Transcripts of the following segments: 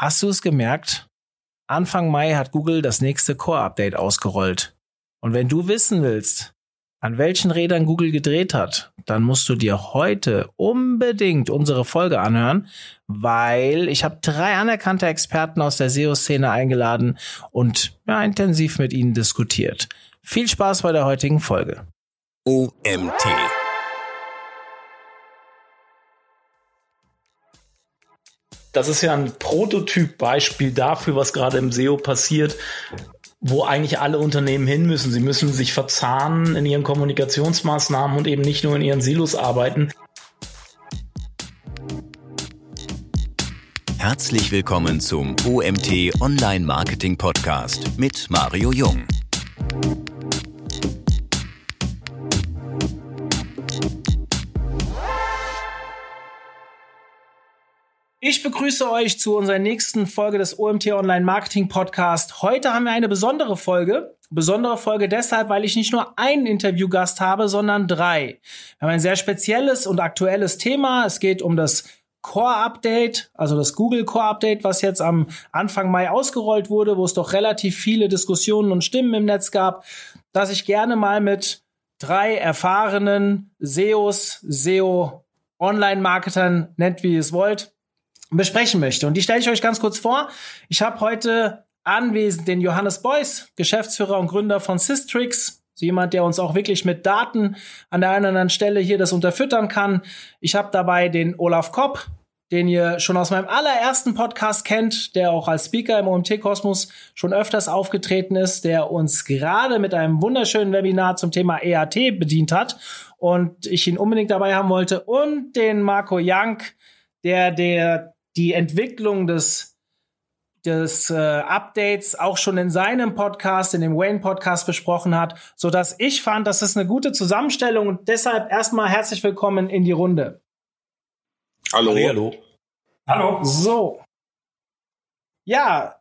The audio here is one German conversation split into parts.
Hast du es gemerkt? Anfang Mai hat Google das nächste Core-Update ausgerollt. Und wenn du wissen willst, an welchen Rädern Google gedreht hat, dann musst du dir heute unbedingt unsere Folge anhören, weil ich habe drei anerkannte Experten aus der SEO-Szene eingeladen und ja, intensiv mit ihnen diskutiert. Viel Spaß bei der heutigen Folge. OMT. Das ist ja ein Prototypbeispiel dafür, was gerade im SEO passiert wo eigentlich alle Unternehmen hin müssen. Sie müssen sich verzahnen in ihren Kommunikationsmaßnahmen und eben nicht nur in ihren Silos arbeiten. Herzlich willkommen zum OMT Online Marketing Podcast mit Mario Jung. Ich begrüße euch zu unserer nächsten Folge des OMT Online Marketing Podcast. Heute haben wir eine besondere Folge. Besondere Folge deshalb, weil ich nicht nur einen Interviewgast habe, sondern drei. Wir haben ein sehr spezielles und aktuelles Thema. Es geht um das Core Update, also das Google Core Update, was jetzt am Anfang Mai ausgerollt wurde, wo es doch relativ viele Diskussionen und Stimmen im Netz gab, dass ich gerne mal mit drei erfahrenen SEOs, SEO Online-Marketern, nennt wie ihr es wollt, besprechen möchte. Und die stelle ich euch ganz kurz vor. Ich habe heute anwesend den Johannes Beuys, Geschäftsführer und Gründer von Systrix. So jemand, der uns auch wirklich mit Daten an der einen oder anderen Stelle hier das unterfüttern kann. Ich habe dabei den Olaf Kopp, den ihr schon aus meinem allerersten Podcast kennt, der auch als Speaker im OMT-Kosmos schon öfters aufgetreten ist, der uns gerade mit einem wunderschönen Webinar zum Thema EAT bedient hat und ich ihn unbedingt dabei haben wollte. Und den Marco Young, der der die Entwicklung des des äh, Updates auch schon in seinem Podcast, in dem Wayne Podcast besprochen hat, so dass ich fand, das ist eine gute Zusammenstellung und deshalb erstmal herzlich willkommen in die Runde. Hallo. Hallo. Hallo. So. Ja,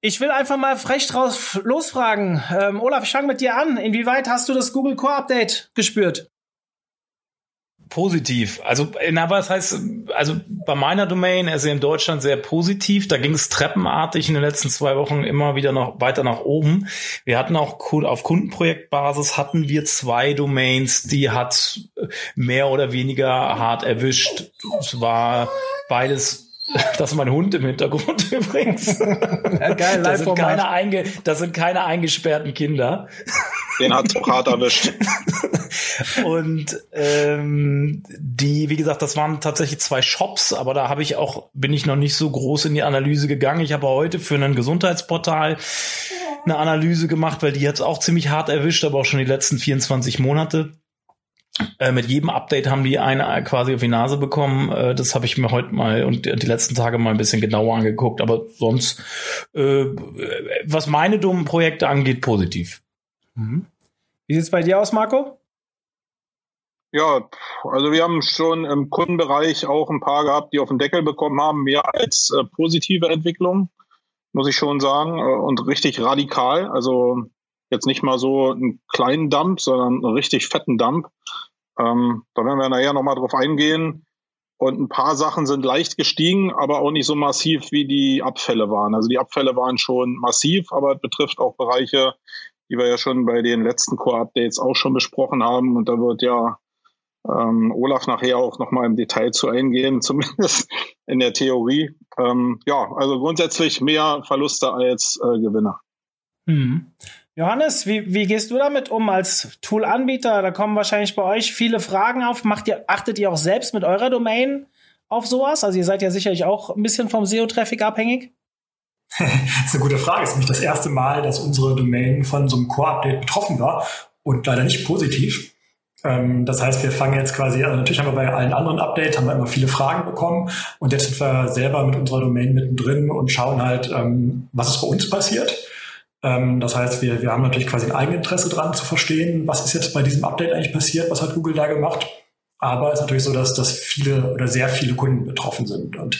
ich will einfach mal frech draus losfragen. Ähm, Olaf, ich fange mit dir an. Inwieweit hast du das Google Core Update gespürt? Positiv. Also, na, was heißt, also bei meiner Domain, also in Deutschland sehr positiv. Da ging es treppenartig in den letzten zwei Wochen immer wieder noch weiter nach oben. Wir hatten auch auf Kundenprojektbasis hatten wir zwei Domains, die hat mehr oder weniger hart erwischt. Es war beides das ist mein Hund im Hintergrund übrigens. Ja, geil, das, sind keine einge das sind keine eingesperrten Kinder. Den hat hart erwischt. Und ähm, die, wie gesagt, das waren tatsächlich zwei Shops, aber da habe ich auch, bin ich noch nicht so groß in die Analyse gegangen. Ich habe heute für ein Gesundheitsportal eine Analyse gemacht, weil die hat es auch ziemlich hart erwischt, aber auch schon die letzten 24 Monate. Äh, mit jedem Update haben die eine quasi auf die Nase bekommen. Äh, das habe ich mir heute mal und die letzten Tage mal ein bisschen genauer angeguckt. Aber sonst, äh, was meine dummen Projekte angeht, positiv. Mhm. Wie sieht's bei dir aus, Marco? Ja, also wir haben schon im Kundenbereich auch ein paar gehabt, die auf den Deckel bekommen haben, mehr als äh, positive Entwicklung, muss ich schon sagen, äh, und richtig radikal. Also jetzt nicht mal so einen kleinen Dump, sondern einen richtig fetten Dump. Ähm, da werden wir nachher nochmal drauf eingehen. Und ein paar Sachen sind leicht gestiegen, aber auch nicht so massiv, wie die Abfälle waren. Also die Abfälle waren schon massiv, aber es betrifft auch Bereiche, die wir ja schon bei den letzten Core-Updates auch schon besprochen haben. Und da wird ja ähm, Olaf nachher auch nochmal im Detail zu eingehen, zumindest in der Theorie. Ähm, ja, also grundsätzlich mehr Verluste als äh, Gewinner. Hm. Johannes, wie, wie gehst du damit um als Tool-Anbieter? Da kommen wahrscheinlich bei euch viele Fragen auf. Macht ihr, achtet ihr auch selbst mit eurer Domain auf sowas? Also ihr seid ja sicherlich auch ein bisschen vom SEO-Traffic abhängig. Das ist eine gute Frage. Es ist nämlich das erste Mal, dass unsere Domain von so einem Core-Update betroffen war und leider nicht positiv. Ähm, das heißt, wir fangen jetzt quasi, also natürlich haben wir bei allen anderen Updates, haben wir immer viele Fragen bekommen und jetzt sind wir selber mit unserer Domain mittendrin und schauen halt, ähm, was ist bei uns passiert. Ähm, das heißt, wir, wir haben natürlich quasi ein Eigeninteresse dran zu verstehen, was ist jetzt bei diesem Update eigentlich passiert, was hat Google da gemacht. Aber es ist natürlich so, dass, dass viele oder sehr viele Kunden betroffen sind und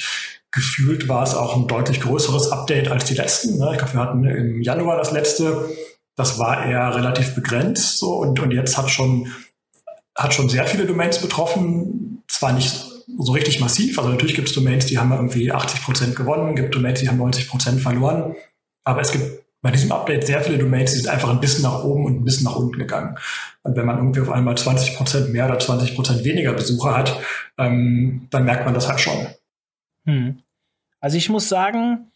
gefühlt war es auch ein deutlich größeres Update als die letzten. Ne? Ich glaube, wir hatten im Januar das letzte, das war eher relativ begrenzt so und, und jetzt hat schon hat schon sehr viele Domains betroffen, zwar nicht so richtig massiv. Also natürlich gibt es Domains, die haben irgendwie 80 Prozent gewonnen, gibt Domains, die haben 90 Prozent verloren. Aber es gibt bei diesem Update sehr viele Domains, die sind einfach ein bisschen nach oben und ein bisschen nach unten gegangen. Und wenn man irgendwie auf einmal 20 Prozent mehr oder 20 Prozent weniger Besucher hat, ähm, dann merkt man das halt schon. Hm. Also ich muss sagen,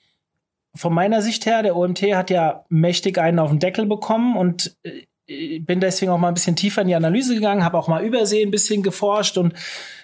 von meiner Sicht her, der OMT hat ja mächtig einen auf den Deckel bekommen und äh, bin deswegen auch mal ein bisschen tiefer in die Analyse gegangen, habe auch mal übersehen, ein bisschen geforscht und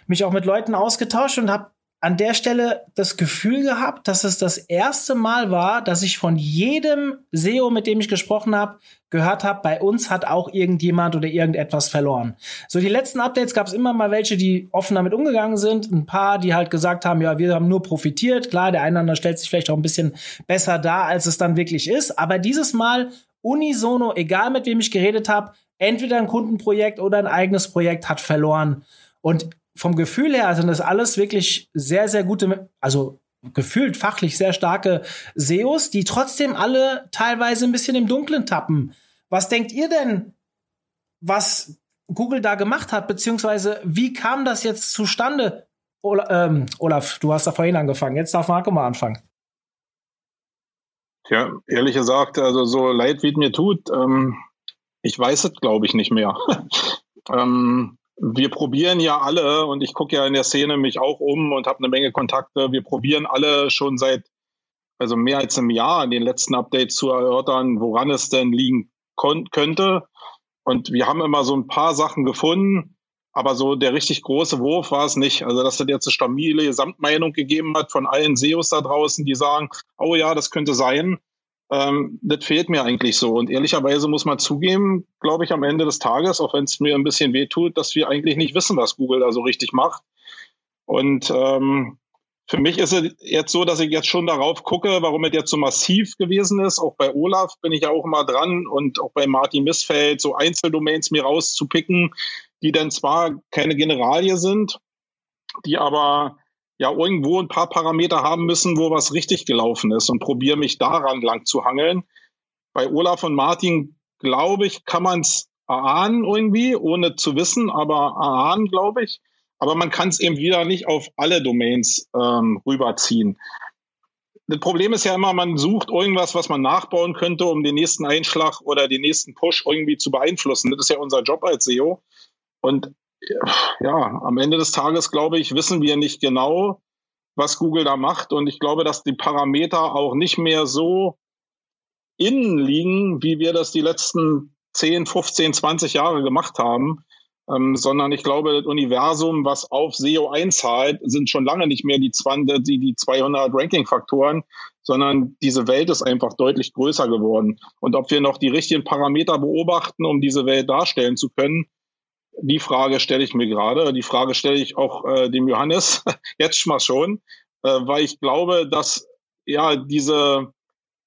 mich auch mit Leuten ausgetauscht und habe an der Stelle das Gefühl gehabt, dass es das erste Mal war, dass ich von jedem SEO, mit dem ich gesprochen habe, gehört habe, bei uns hat auch irgendjemand oder irgendetwas verloren. So die letzten Updates gab es immer mal welche, die offen damit umgegangen sind, ein paar, die halt gesagt haben, ja, wir haben nur profitiert. Klar, der eine stellt sich vielleicht auch ein bisschen besser dar, als es dann wirklich ist, aber dieses Mal unisono, egal mit wem ich geredet habe, entweder ein Kundenprojekt oder ein eigenes Projekt hat verloren. Und vom Gefühl her sind das alles wirklich sehr, sehr gute, also gefühlt fachlich sehr starke SEOs, die trotzdem alle teilweise ein bisschen im Dunkeln tappen. Was denkt ihr denn, was Google da gemacht hat, beziehungsweise wie kam das jetzt zustande? Olaf, ähm, Olaf du hast da vorhin angefangen, jetzt darf Marco mal anfangen. Ja, ehrlich gesagt, also so leid wie es mir tut, ähm, ich weiß es, glaube ich, nicht mehr. ähm, wir probieren ja alle, und ich gucke ja in der Szene mich auch um und habe eine Menge Kontakte, wir probieren alle schon seit also mehr als einem Jahr in den letzten Updates zu erörtern, woran es denn liegen könnte. Und wir haben immer so ein paar Sachen gefunden, aber so der richtig große Wurf war es nicht. Also, dass es jetzt eine stabile Gesamtmeinung gegeben hat von allen SEOs da draußen, die sagen, oh ja, das könnte sein. Ähm, das fehlt mir eigentlich so. Und ehrlicherweise muss man zugeben, glaube ich, am Ende des Tages, auch wenn es mir ein bisschen wehtut, dass wir eigentlich nicht wissen, was Google da so richtig macht. Und ähm, für mich ist es jetzt so, dass ich jetzt schon darauf gucke, warum es jetzt so massiv gewesen ist. Auch bei Olaf bin ich ja auch immer dran und auch bei Martin Missfeld so Einzeldomains mir rauszupicken, die dann zwar keine Generalie sind, die aber ja irgendwo ein paar Parameter haben müssen, wo was richtig gelaufen ist und probiere mich daran lang zu hangeln. Bei Olaf und Martin, glaube ich, kann man es erahnen irgendwie, ohne zu wissen, aber erahnen, glaube ich. Aber man kann es eben wieder nicht auf alle Domains ähm, rüberziehen. Das Problem ist ja immer, man sucht irgendwas, was man nachbauen könnte, um den nächsten Einschlag oder den nächsten Push irgendwie zu beeinflussen. Das ist ja unser Job als SEO. Und ja, am Ende des Tages, glaube ich, wissen wir nicht genau, was Google da macht. Und ich glaube, dass die Parameter auch nicht mehr so innen liegen, wie wir das die letzten 10, 15, 20 Jahre gemacht haben. Ähm, sondern ich glaube, das Universum, was auf SEO einzahlt, sind schon lange nicht mehr die, 200, die, die 200 Ranking-Faktoren, sondern diese Welt ist einfach deutlich größer geworden. Und ob wir noch die richtigen Parameter beobachten, um diese Welt darstellen zu können, die Frage stelle ich mir gerade. Die Frage stelle ich auch äh, dem Johannes jetzt mal schon, äh, weil ich glaube, dass ja diese,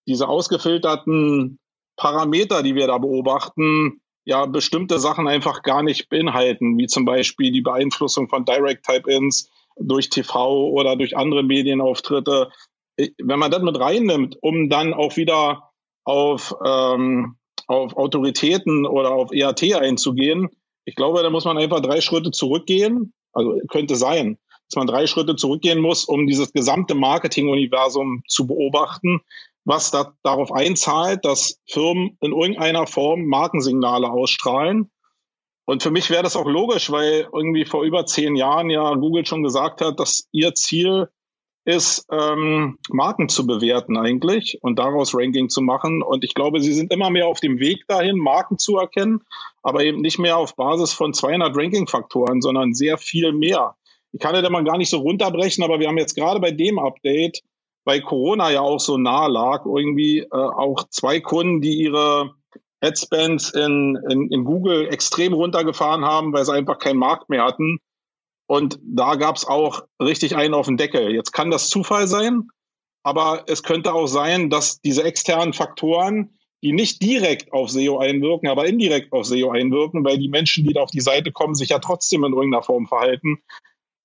diese ausgefilterten Parameter, die wir da beobachten, ja bestimmte Sachen einfach gar nicht beinhalten, wie zum Beispiel die Beeinflussung von Direct Type-Ins durch TV oder durch andere Medienauftritte. Wenn man das mit reinnimmt, um dann auch wieder auf, ähm, auf Autoritäten oder auf EAT einzugehen, ich glaube, da muss man einfach drei Schritte zurückgehen. Also könnte sein, dass man drei Schritte zurückgehen muss, um dieses gesamte Marketing-Universum zu beobachten, was da, darauf einzahlt, dass Firmen in irgendeiner Form Markensignale ausstrahlen. Und für mich wäre das auch logisch, weil irgendwie vor über zehn Jahren ja Google schon gesagt hat, dass ihr Ziel ist, ähm, Marken zu bewerten eigentlich und daraus Ranking zu machen. Und ich glaube, sie sind immer mehr auf dem Weg dahin, Marken zu erkennen, aber eben nicht mehr auf Basis von 200 Ranking-Faktoren, sondern sehr viel mehr. Ich kann ja da mal gar nicht so runterbrechen, aber wir haben jetzt gerade bei dem Update, weil Corona ja auch so nahe lag, irgendwie äh, auch zwei Kunden, die ihre Adspends in, in, in Google extrem runtergefahren haben, weil sie einfach keinen Markt mehr hatten und da gab es auch richtig einen auf den Deckel. Jetzt kann das Zufall sein, aber es könnte auch sein, dass diese externen Faktoren, die nicht direkt auf SEO einwirken, aber indirekt auf SEO einwirken, weil die Menschen, die da auf die Seite kommen, sich ja trotzdem in irgendeiner Form verhalten,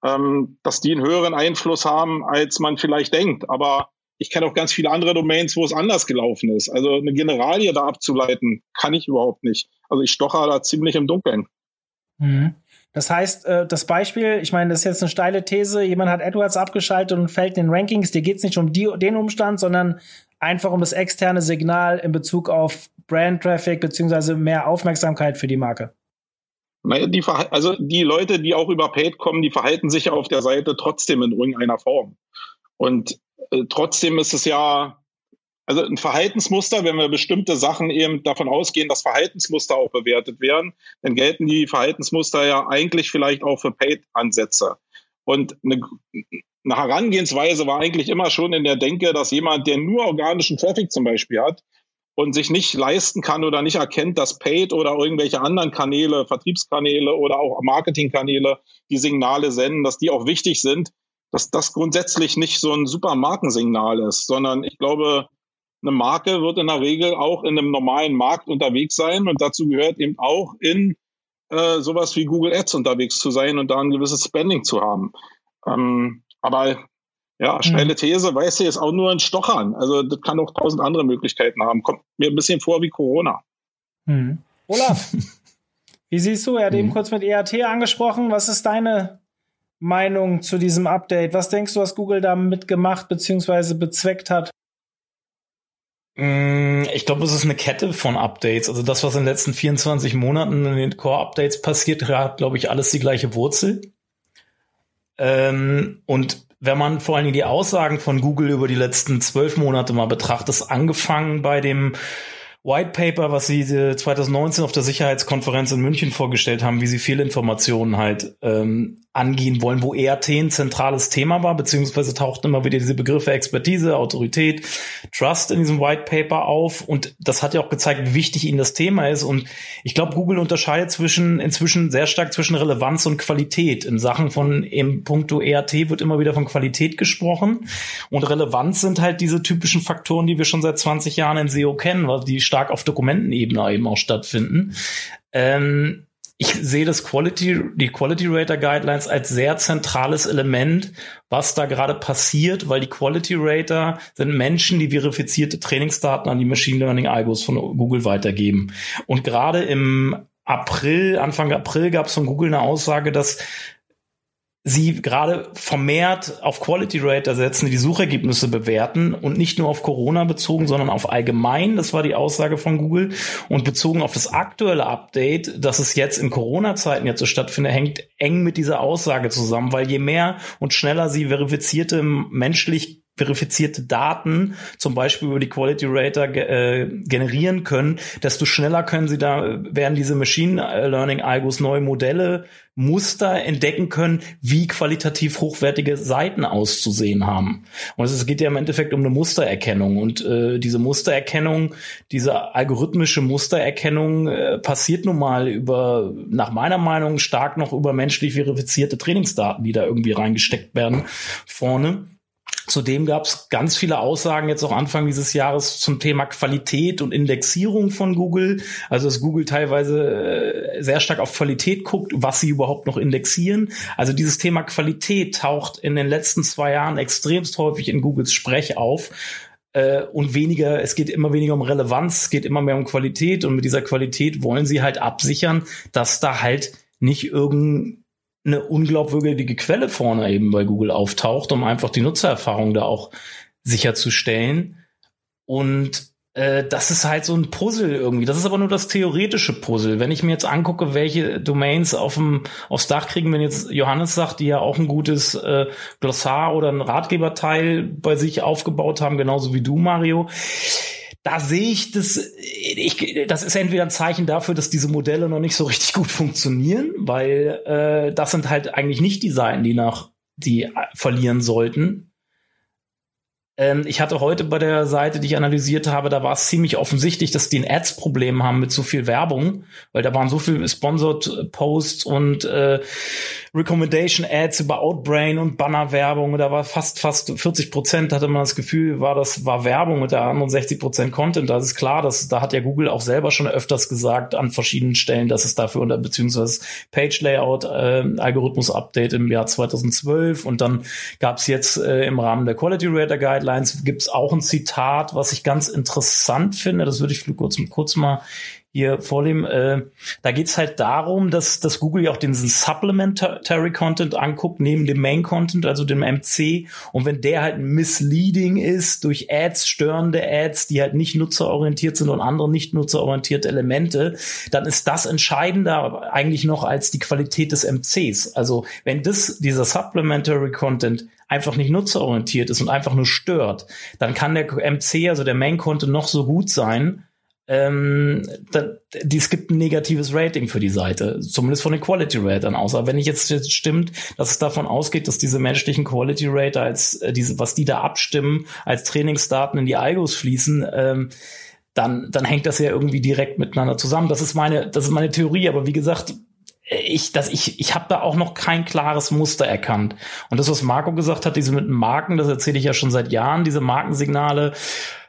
ähm, dass die einen höheren Einfluss haben, als man vielleicht denkt. Aber ich kenne auch ganz viele andere Domains, wo es anders gelaufen ist. Also eine Generalie da abzuleiten, kann ich überhaupt nicht. Also ich stocher da ziemlich im Dunkeln. Mhm. Das heißt, äh, das Beispiel, ich meine, das ist jetzt eine steile These, jemand hat AdWords abgeschaltet und fällt in den Rankings, dir geht es nicht um die, den Umstand, sondern einfach um das externe Signal in Bezug auf Brand Traffic beziehungsweise mehr Aufmerksamkeit für die Marke. Naja, die, also die Leute, die auch über Paid kommen, die verhalten sich auf der Seite trotzdem in irgendeiner Form. Und äh, trotzdem ist es ja, also ein Verhaltensmuster, wenn wir bestimmte Sachen eben davon ausgehen, dass Verhaltensmuster auch bewertet werden, dann gelten die Verhaltensmuster ja eigentlich vielleicht auch für Paid-Ansätze. Und eine, eine Herangehensweise war eigentlich immer schon in der Denke, dass jemand, der nur organischen Traffic zum Beispiel hat und sich nicht leisten kann oder nicht erkennt, dass Paid oder irgendwelche anderen Kanäle, Vertriebskanäle oder auch Marketingkanäle die Signale senden, dass die auch wichtig sind, dass das grundsätzlich nicht so ein super Markensignal ist, sondern ich glaube, eine Marke wird in der Regel auch in einem normalen Markt unterwegs sein und dazu gehört eben auch in äh, sowas wie Google Ads unterwegs zu sein und da ein gewisses Spending zu haben. Ähm, aber ja, steile mhm. These, weißt du, ist auch nur ein Stochern. Also das kann auch tausend andere Möglichkeiten haben. Kommt mir ein bisschen vor wie Corona. Hm. Olaf, wie siehst du? Er hat hm. eben kurz mit EAT angesprochen. Was ist deine Meinung zu diesem Update? Was denkst du, was Google damit gemacht bzw. bezweckt hat? Mm, ich glaube, es ist eine Kette von Updates. Also das, was in den letzten 24 Monaten in den Core-Updates passiert, hat, glaube ich, alles die gleiche Wurzel. Ähm, und wenn man vor allen Dingen die Aussagen von Google über die letzten zwölf Monate mal betrachtet, angefangen bei dem White Paper, was sie 2019 auf der Sicherheitskonferenz in München vorgestellt haben, wie sie Fehlinformationen halt ähm, angehen wollen, wo ERT ein zentrales Thema war, beziehungsweise tauchten immer wieder diese Begriffe Expertise, Autorität, Trust in diesem White Paper auf. Und das hat ja auch gezeigt, wie wichtig ihnen das Thema ist. Und ich glaube, Google unterscheidet zwischen inzwischen sehr stark zwischen Relevanz und Qualität. In Sachen von im Punkto ERT wird immer wieder von Qualität gesprochen. Und Relevanz sind halt diese typischen Faktoren, die wir schon seit 20 Jahren in SEO kennen, weil die stark auf Dokumentenebene eben auch stattfinden. Ähm, ich sehe das Quality, die Quality Rater Guidelines als sehr zentrales Element, was da gerade passiert, weil die Quality Rater sind Menschen, die verifizierte Trainingsdaten an die Machine Learning Algos von Google weitergeben. Und gerade im April, Anfang April gab es von Google eine Aussage, dass sie gerade vermehrt auf Quality Rate setzen, die Suchergebnisse bewerten und nicht nur auf Corona bezogen, sondern auf allgemein. Das war die Aussage von Google. Und bezogen auf das aktuelle Update, dass es jetzt in Corona-Zeiten jetzt so stattfindet, hängt eng mit dieser Aussage zusammen, weil je mehr und schneller sie verifizierte menschlich verifizierte Daten, zum Beispiel über die Quality Rater äh, generieren können, desto schneller können sie da, werden diese Machine Learning Algos neue Modelle, Muster entdecken können, wie qualitativ hochwertige Seiten auszusehen haben. Und es geht ja im Endeffekt um eine Mustererkennung. Und äh, diese Mustererkennung, diese algorithmische Mustererkennung äh, passiert nun mal über, nach meiner Meinung, stark noch über menschlich verifizierte Trainingsdaten, die da irgendwie reingesteckt werden vorne. Zudem gab es ganz viele Aussagen jetzt auch Anfang dieses Jahres zum Thema Qualität und Indexierung von Google. Also dass Google teilweise äh, sehr stark auf Qualität guckt, was sie überhaupt noch indexieren. Also dieses Thema Qualität taucht in den letzten zwei Jahren extremst häufig in Googles Sprech auf äh, und weniger, es geht immer weniger um Relevanz, es geht immer mehr um Qualität und mit dieser Qualität wollen sie halt absichern, dass da halt nicht irgendein eine unglaubwürdige Quelle vorne eben bei Google auftaucht, um einfach die Nutzererfahrung da auch sicherzustellen. Und äh, das ist halt so ein Puzzle irgendwie. Das ist aber nur das theoretische Puzzle. Wenn ich mir jetzt angucke, welche Domains auf dem, aufs Dach kriegen, wenn jetzt Johannes sagt, die ja auch ein gutes äh, Glossar oder ein Ratgeberteil bei sich aufgebaut haben, genauso wie du, Mario da sehe ich das, ich, das ist entweder ein Zeichen dafür, dass diese Modelle noch nicht so richtig gut funktionieren, weil äh, das sind halt eigentlich nicht die Seiten, die nach die verlieren sollten. Ähm, ich hatte heute bei der Seite, die ich analysiert habe, da war es ziemlich offensichtlich, dass die ein Ads-Problem haben mit zu viel Werbung, weil da waren so viel Sponsored Posts und äh, Recommendation Ads über Outbrain und Bannerwerbung. Da war fast, fast 40 Prozent hatte man das Gefühl, war das, war Werbung und der anderen 60 Prozent Content. Das ist klar, dass, da hat ja Google auch selber schon öfters gesagt an verschiedenen Stellen, dass es dafür unter, beziehungsweise Page Layout, äh, Algorithmus Update im Jahr 2012 und dann gab es jetzt äh, im Rahmen der Quality Rater Guidelines gibt es auch ein Zitat, was ich ganz interessant finde. Das würde ich kurz, kurz mal hier vornehmen. Äh, da geht's halt darum, dass, dass Google ja auch diesen Supplementary Content anguckt, neben dem Main Content, also dem MC. Und wenn der halt misleading ist durch Ads, störende Ads, die halt nicht nutzerorientiert sind und andere nicht nutzerorientierte Elemente, dann ist das entscheidender eigentlich noch als die Qualität des MCs. Also wenn das, dieser Supplementary Content einfach nicht nutzerorientiert ist und einfach nur stört, dann kann der MC, also der Main Content noch so gut sein, ähm, da, die, es gibt ein negatives Rating für die Seite, zumindest von den Quality Ratern aus. Aber wenn ich jetzt, jetzt stimmt, dass es davon ausgeht, dass diese menschlichen Quality Rater als äh, diese, was die da abstimmen, als Trainingsdaten in die Algos fließen, ähm, dann, dann hängt das ja irgendwie direkt miteinander zusammen. Das ist meine, das ist meine Theorie. Aber wie gesagt, ich, dass ich, ich habe da auch noch kein klares Muster erkannt. Und das, was Marco gesagt hat, diese mit Marken, das erzähle ich ja schon seit Jahren, diese Markensignale,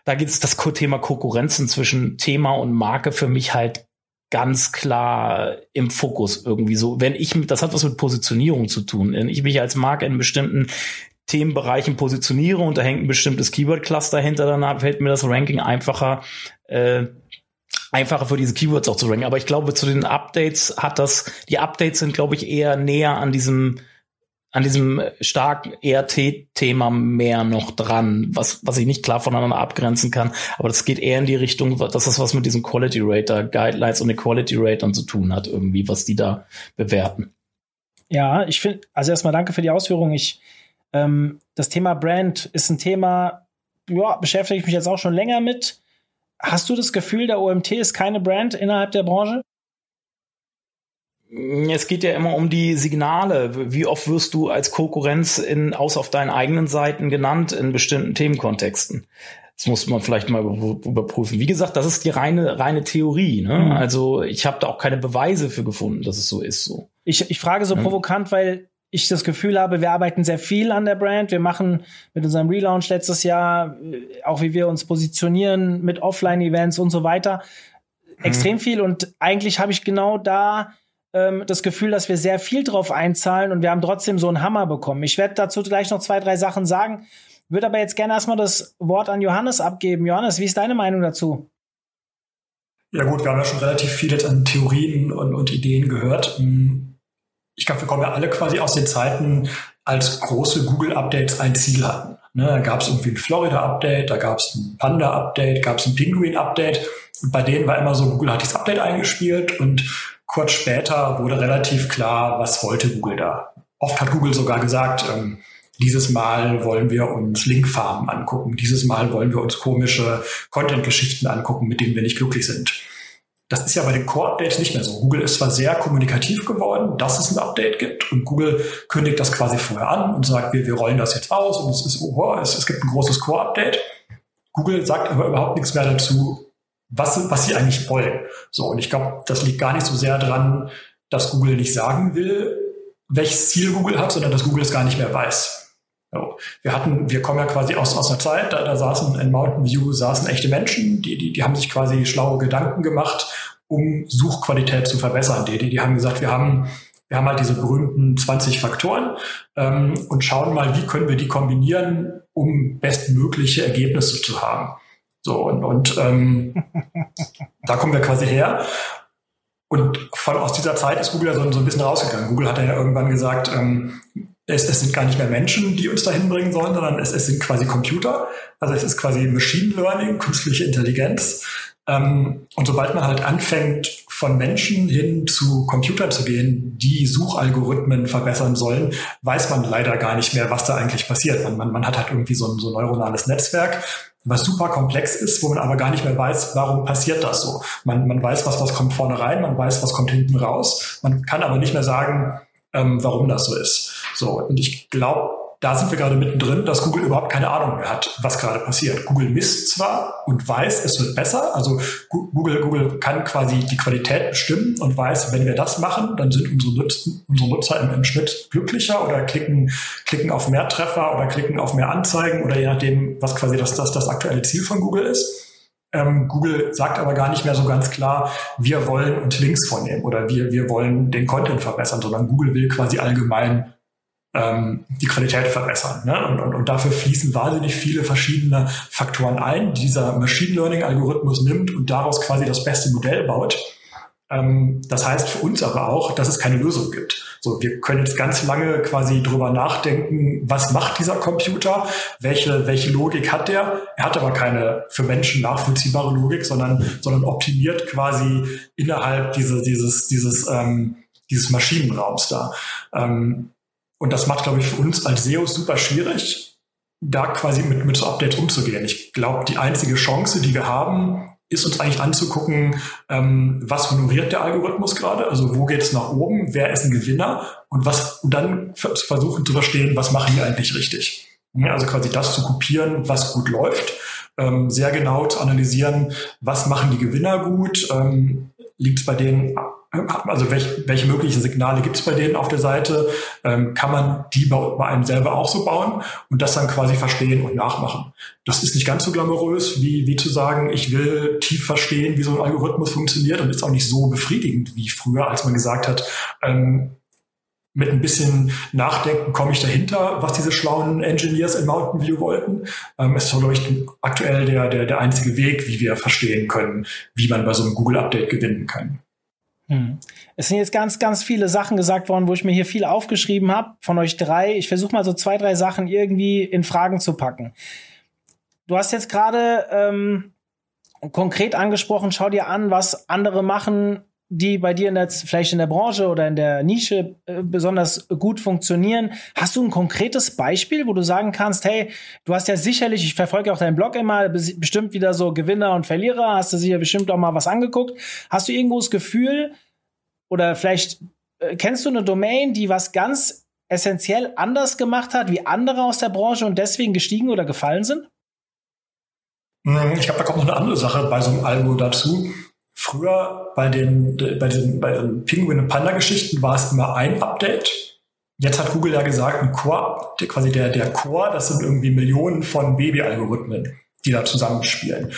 da gibt es das Thema Konkurrenzen zwischen Thema und Marke für mich halt ganz klar im Fokus irgendwie so. Wenn ich, das hat was mit Positionierung zu tun. Wenn ich mich als Marke in bestimmten Themenbereichen positioniere und da hängt ein bestimmtes Keyword-Cluster hinter, dann fällt mir das Ranking einfacher, äh, einfacher für diese Keywords auch zu ranken. Aber ich glaube, zu den Updates hat das, die Updates sind, glaube ich, eher näher an diesem an diesem starken ERT-Thema mehr noch dran, was, was ich nicht klar voneinander abgrenzen kann. Aber das geht eher in die Richtung, dass das was mit diesen Quality Rater Guidelines und den Quality Ratern zu tun hat, irgendwie, was die da bewerten. Ja, ich finde, also erstmal danke für die Ausführung. Ich, ähm, das Thema Brand ist ein Thema, ja, beschäftige ich mich jetzt auch schon länger mit. Hast du das Gefühl, der OMT ist keine Brand innerhalb der Branche? Es geht ja immer um die Signale. Wie oft wirst du als Konkurrenz in, aus auf deinen eigenen Seiten genannt in bestimmten Themenkontexten? Das muss man vielleicht mal überprüfen. Wie gesagt, das ist die reine, reine Theorie. Ne? Mhm. Also ich habe da auch keine Beweise für gefunden, dass es so ist. So. Ich, ich frage so ja. provokant, weil ich das Gefühl habe, wir arbeiten sehr viel an der Brand. Wir machen mit unserem Relaunch letztes Jahr, äh, auch wie wir uns positionieren mit Offline-Events und so weiter, mhm. extrem viel. Und eigentlich habe ich genau da ähm, das Gefühl, dass wir sehr viel drauf einzahlen und wir haben trotzdem so einen Hammer bekommen. Ich werde dazu gleich noch zwei, drei Sachen sagen, würde aber jetzt gerne erstmal das Wort an Johannes abgeben. Johannes, wie ist deine Meinung dazu? Ja gut, wir haben ja schon relativ viel jetzt an Theorien und, und Ideen gehört. Hm, ich glaube, wir kommen ja alle quasi aus den Zeiten, als große Google-Updates ein Ziel hatten. Ne, da gab es irgendwie ein Florida-Update, da gab es ein Panda-Update, gab es ein Pinguin-Update. Und bei denen war immer so, Google hat dieses Update eingespielt und kurz später wurde relativ klar, was wollte Google da. Oft hat Google sogar gesagt, ähm, dieses Mal wollen wir uns Linkfarben angucken. Dieses Mal wollen wir uns komische Content-Geschichten angucken, mit denen wir nicht glücklich sind. Das ist ja bei den Core-Updates nicht mehr so. Google ist zwar sehr kommunikativ geworden, dass es ein Update gibt und Google kündigt das quasi vorher an und sagt, wir, wir rollen das jetzt aus und es ist, oh, es, es gibt ein großes Core-Update. Google sagt aber überhaupt nichts mehr dazu, was, was sie eigentlich wollen. So, und ich glaube, das liegt gar nicht so sehr daran, dass Google nicht sagen will, welches Ziel Google hat, sondern dass Google es gar nicht mehr weiß. So. Wir hatten, wir kommen ja quasi aus, aus einer Zeit, da, da saßen in Mountain View saßen echte Menschen, die, die, die haben sich quasi schlaue Gedanken gemacht, um Suchqualität zu verbessern. Die, die, die haben gesagt, wir haben, wir haben halt diese berühmten 20 Faktoren ähm, und schauen mal, wie können wir die kombinieren, um bestmögliche Ergebnisse zu haben. So, und, und ähm, da kommen wir quasi her. Und von aus dieser Zeit ist Google ja so, so ein bisschen rausgegangen. Google hat ja irgendwann gesagt, ähm, es, es sind gar nicht mehr Menschen, die uns dahin bringen sollen, sondern es, es sind quasi Computer. Also es ist quasi Machine Learning, künstliche Intelligenz. Ähm, und sobald man halt anfängt, von Menschen hin zu Computern zu gehen, die Suchalgorithmen verbessern sollen, weiß man leider gar nicht mehr, was da eigentlich passiert. Man, man, man hat halt irgendwie so ein, so ein neuronales Netzwerk, was super komplex ist, wo man aber gar nicht mehr weiß, warum passiert das so. Man, man weiß, was, was kommt vorne rein, man weiß, was kommt hinten raus. Man kann aber nicht mehr sagen, ähm, warum das so ist. So, und ich glaube, da sind wir gerade mittendrin, dass Google überhaupt keine Ahnung mehr hat, was gerade passiert. Google misst zwar und weiß, es wird besser. Also Google, Google kann quasi die Qualität bestimmen und weiß, wenn wir das machen, dann sind unsere, Nutzer, unsere Nutzer im, im Schnitt glücklicher oder klicken, klicken auf mehr Treffer oder klicken auf mehr Anzeigen oder je nachdem, was quasi das, das, das aktuelle Ziel von Google ist. Ähm, Google sagt aber gar nicht mehr so ganz klar, wir wollen uns Links vornehmen oder wir, wir wollen den Content verbessern, sondern Google will quasi allgemein ähm, die Qualität verbessern. Ne? Und, und, und dafür fließen wahnsinnig viele verschiedene Faktoren ein, die dieser Machine Learning-Algorithmus nimmt und daraus quasi das beste Modell baut. Ähm, das heißt für uns aber auch, dass es keine Lösung gibt. So, wir können jetzt ganz lange quasi drüber nachdenken, was macht dieser Computer, welche, welche Logik hat der. Er hat aber keine für Menschen nachvollziehbare Logik, sondern, sondern optimiert quasi innerhalb diese, dieses, dieses, ähm, dieses Maschinenraums da. Ähm, und das macht, glaube ich, für uns als SEO super schwierig, da quasi mit, mit so Updates umzugehen. Ich glaube, die einzige Chance, die wir haben, ist uns eigentlich anzugucken, ähm, was honoriert der Algorithmus gerade, also wo geht es nach oben, wer ist ein Gewinner und was und dann versuchen zu verstehen, was machen die eigentlich richtig. Also quasi das zu kopieren, was gut läuft, ähm, sehr genau zu analysieren, was machen die Gewinner gut, ähm, liegt es bei denen also welche, welche möglichen Signale gibt es bei denen auf der Seite? Ähm, kann man die bei, bei, einem selber auch so bauen und das dann quasi verstehen und nachmachen? Das ist nicht ganz so glamourös, wie, wie zu sagen, ich will tief verstehen, wie so ein Algorithmus funktioniert und ist auch nicht so befriedigend wie früher, als man gesagt hat, ähm, mit ein bisschen Nachdenken komme ich dahinter, was diese schlauen Engineers in Mountain View wollten. Ähm, ist, glaube ich, aktuell der, der, der einzige Weg, wie wir verstehen können, wie man bei so einem Google-Update gewinnen kann. Hm. Es sind jetzt ganz, ganz viele Sachen gesagt worden, wo ich mir hier viel aufgeschrieben habe von euch drei. Ich versuche mal so zwei, drei Sachen irgendwie in Fragen zu packen. Du hast jetzt gerade ähm, konkret angesprochen, schau dir an, was andere machen, die bei dir in der, vielleicht in der Branche oder in der Nische äh, besonders gut funktionieren. Hast du ein konkretes Beispiel, wo du sagen kannst, hey, du hast ja sicherlich, ich verfolge auch deinen Blog immer, bestimmt wieder so Gewinner und Verlierer, hast du sicher bestimmt auch mal was angeguckt. Hast du irgendwo das Gefühl, oder vielleicht äh, kennst du eine Domain, die was ganz essentiell anders gemacht hat wie andere aus der Branche und deswegen gestiegen oder gefallen sind? Hm, ich glaube, da kommt noch eine andere Sache bei so einem Algo dazu. Früher bei den, bei den, bei den Pinguin- und Panda-Geschichten war es immer ein Update. Jetzt hat Google ja gesagt, ein Core, quasi der, der Core, das sind irgendwie Millionen von Baby-Algorithmen, die da zusammenspielen.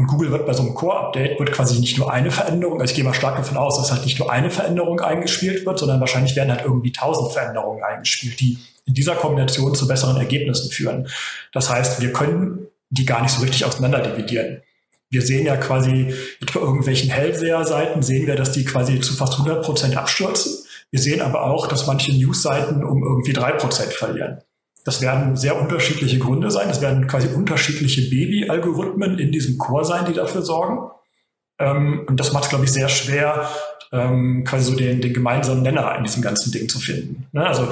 Und Google wird bei so einem Core-Update wird quasi nicht nur eine Veränderung, also ich gehe mal stark davon aus, dass halt nicht nur eine Veränderung eingespielt wird, sondern wahrscheinlich werden halt irgendwie tausend Veränderungen eingespielt, die in dieser Kombination zu besseren Ergebnissen führen. Das heißt, wir können die gar nicht so richtig auseinander dividieren. Wir sehen ja quasi bei irgendwelchen Hellseher-Seiten sehen wir, dass die quasi zu fast 100 Prozent abstürzen. Wir sehen aber auch, dass manche News-Seiten um irgendwie drei Prozent verlieren. Das werden sehr unterschiedliche Gründe sein. Das werden quasi unterschiedliche Baby-Algorithmen in diesem Core sein, die dafür sorgen. Ähm, und das macht es, glaube ich, sehr schwer, ähm, quasi so den, den gemeinsamen Nenner in diesem ganzen Ding zu finden. Ne? Also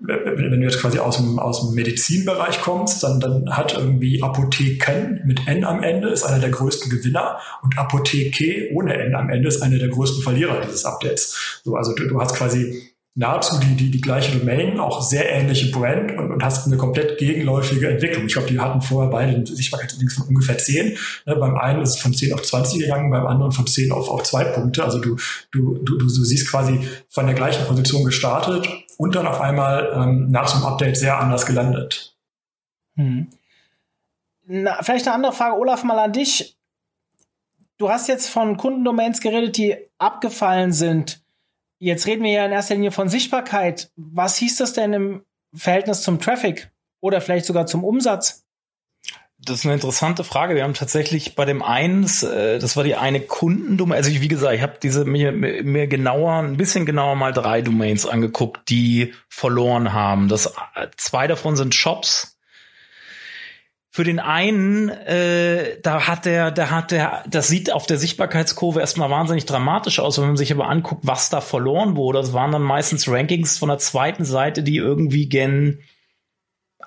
wenn du jetzt quasi aus dem, aus dem Medizinbereich kommst, dann, dann hat irgendwie Apotheken mit N am Ende ist einer der größten Gewinner und Apotheke ohne N am Ende ist einer der größten Verlierer dieses Updates. So, also du, du hast quasi nahezu die, die, die gleiche Domain, auch sehr ähnliche Brand und, und hast eine komplett gegenläufige Entwicklung. Ich glaube, die hatten vorher beide einen Sichtbarkeitsindex von ungefähr 10. Ne, beim einen ist es von 10 auf 20 gegangen, beim anderen von 10 auf, auf zwei Punkte. Also du, du, du, du siehst quasi von der gleichen Position gestartet und dann auf einmal ähm, nach einem Update sehr anders gelandet. Hm. Na, vielleicht eine andere Frage, Olaf, mal an dich. Du hast jetzt von Kundendomains geredet, die abgefallen sind. Jetzt reden wir ja in erster Linie von Sichtbarkeit. Was hieß das denn im Verhältnis zum Traffic oder vielleicht sogar zum Umsatz? Das ist eine interessante Frage. Wir haben tatsächlich bei dem einen, das, äh, das war die eine Kundendomain, also ich, wie gesagt, ich habe diese mir, mir genauer, ein bisschen genauer mal drei Domains angeguckt, die verloren haben. Das äh, zwei davon sind Shops, für den einen, äh, da hat der, da hat der, das sieht auf der Sichtbarkeitskurve erstmal wahnsinnig dramatisch aus, wenn man sich aber anguckt, was da verloren wurde. Das waren dann meistens Rankings von der zweiten Seite, die irgendwie gen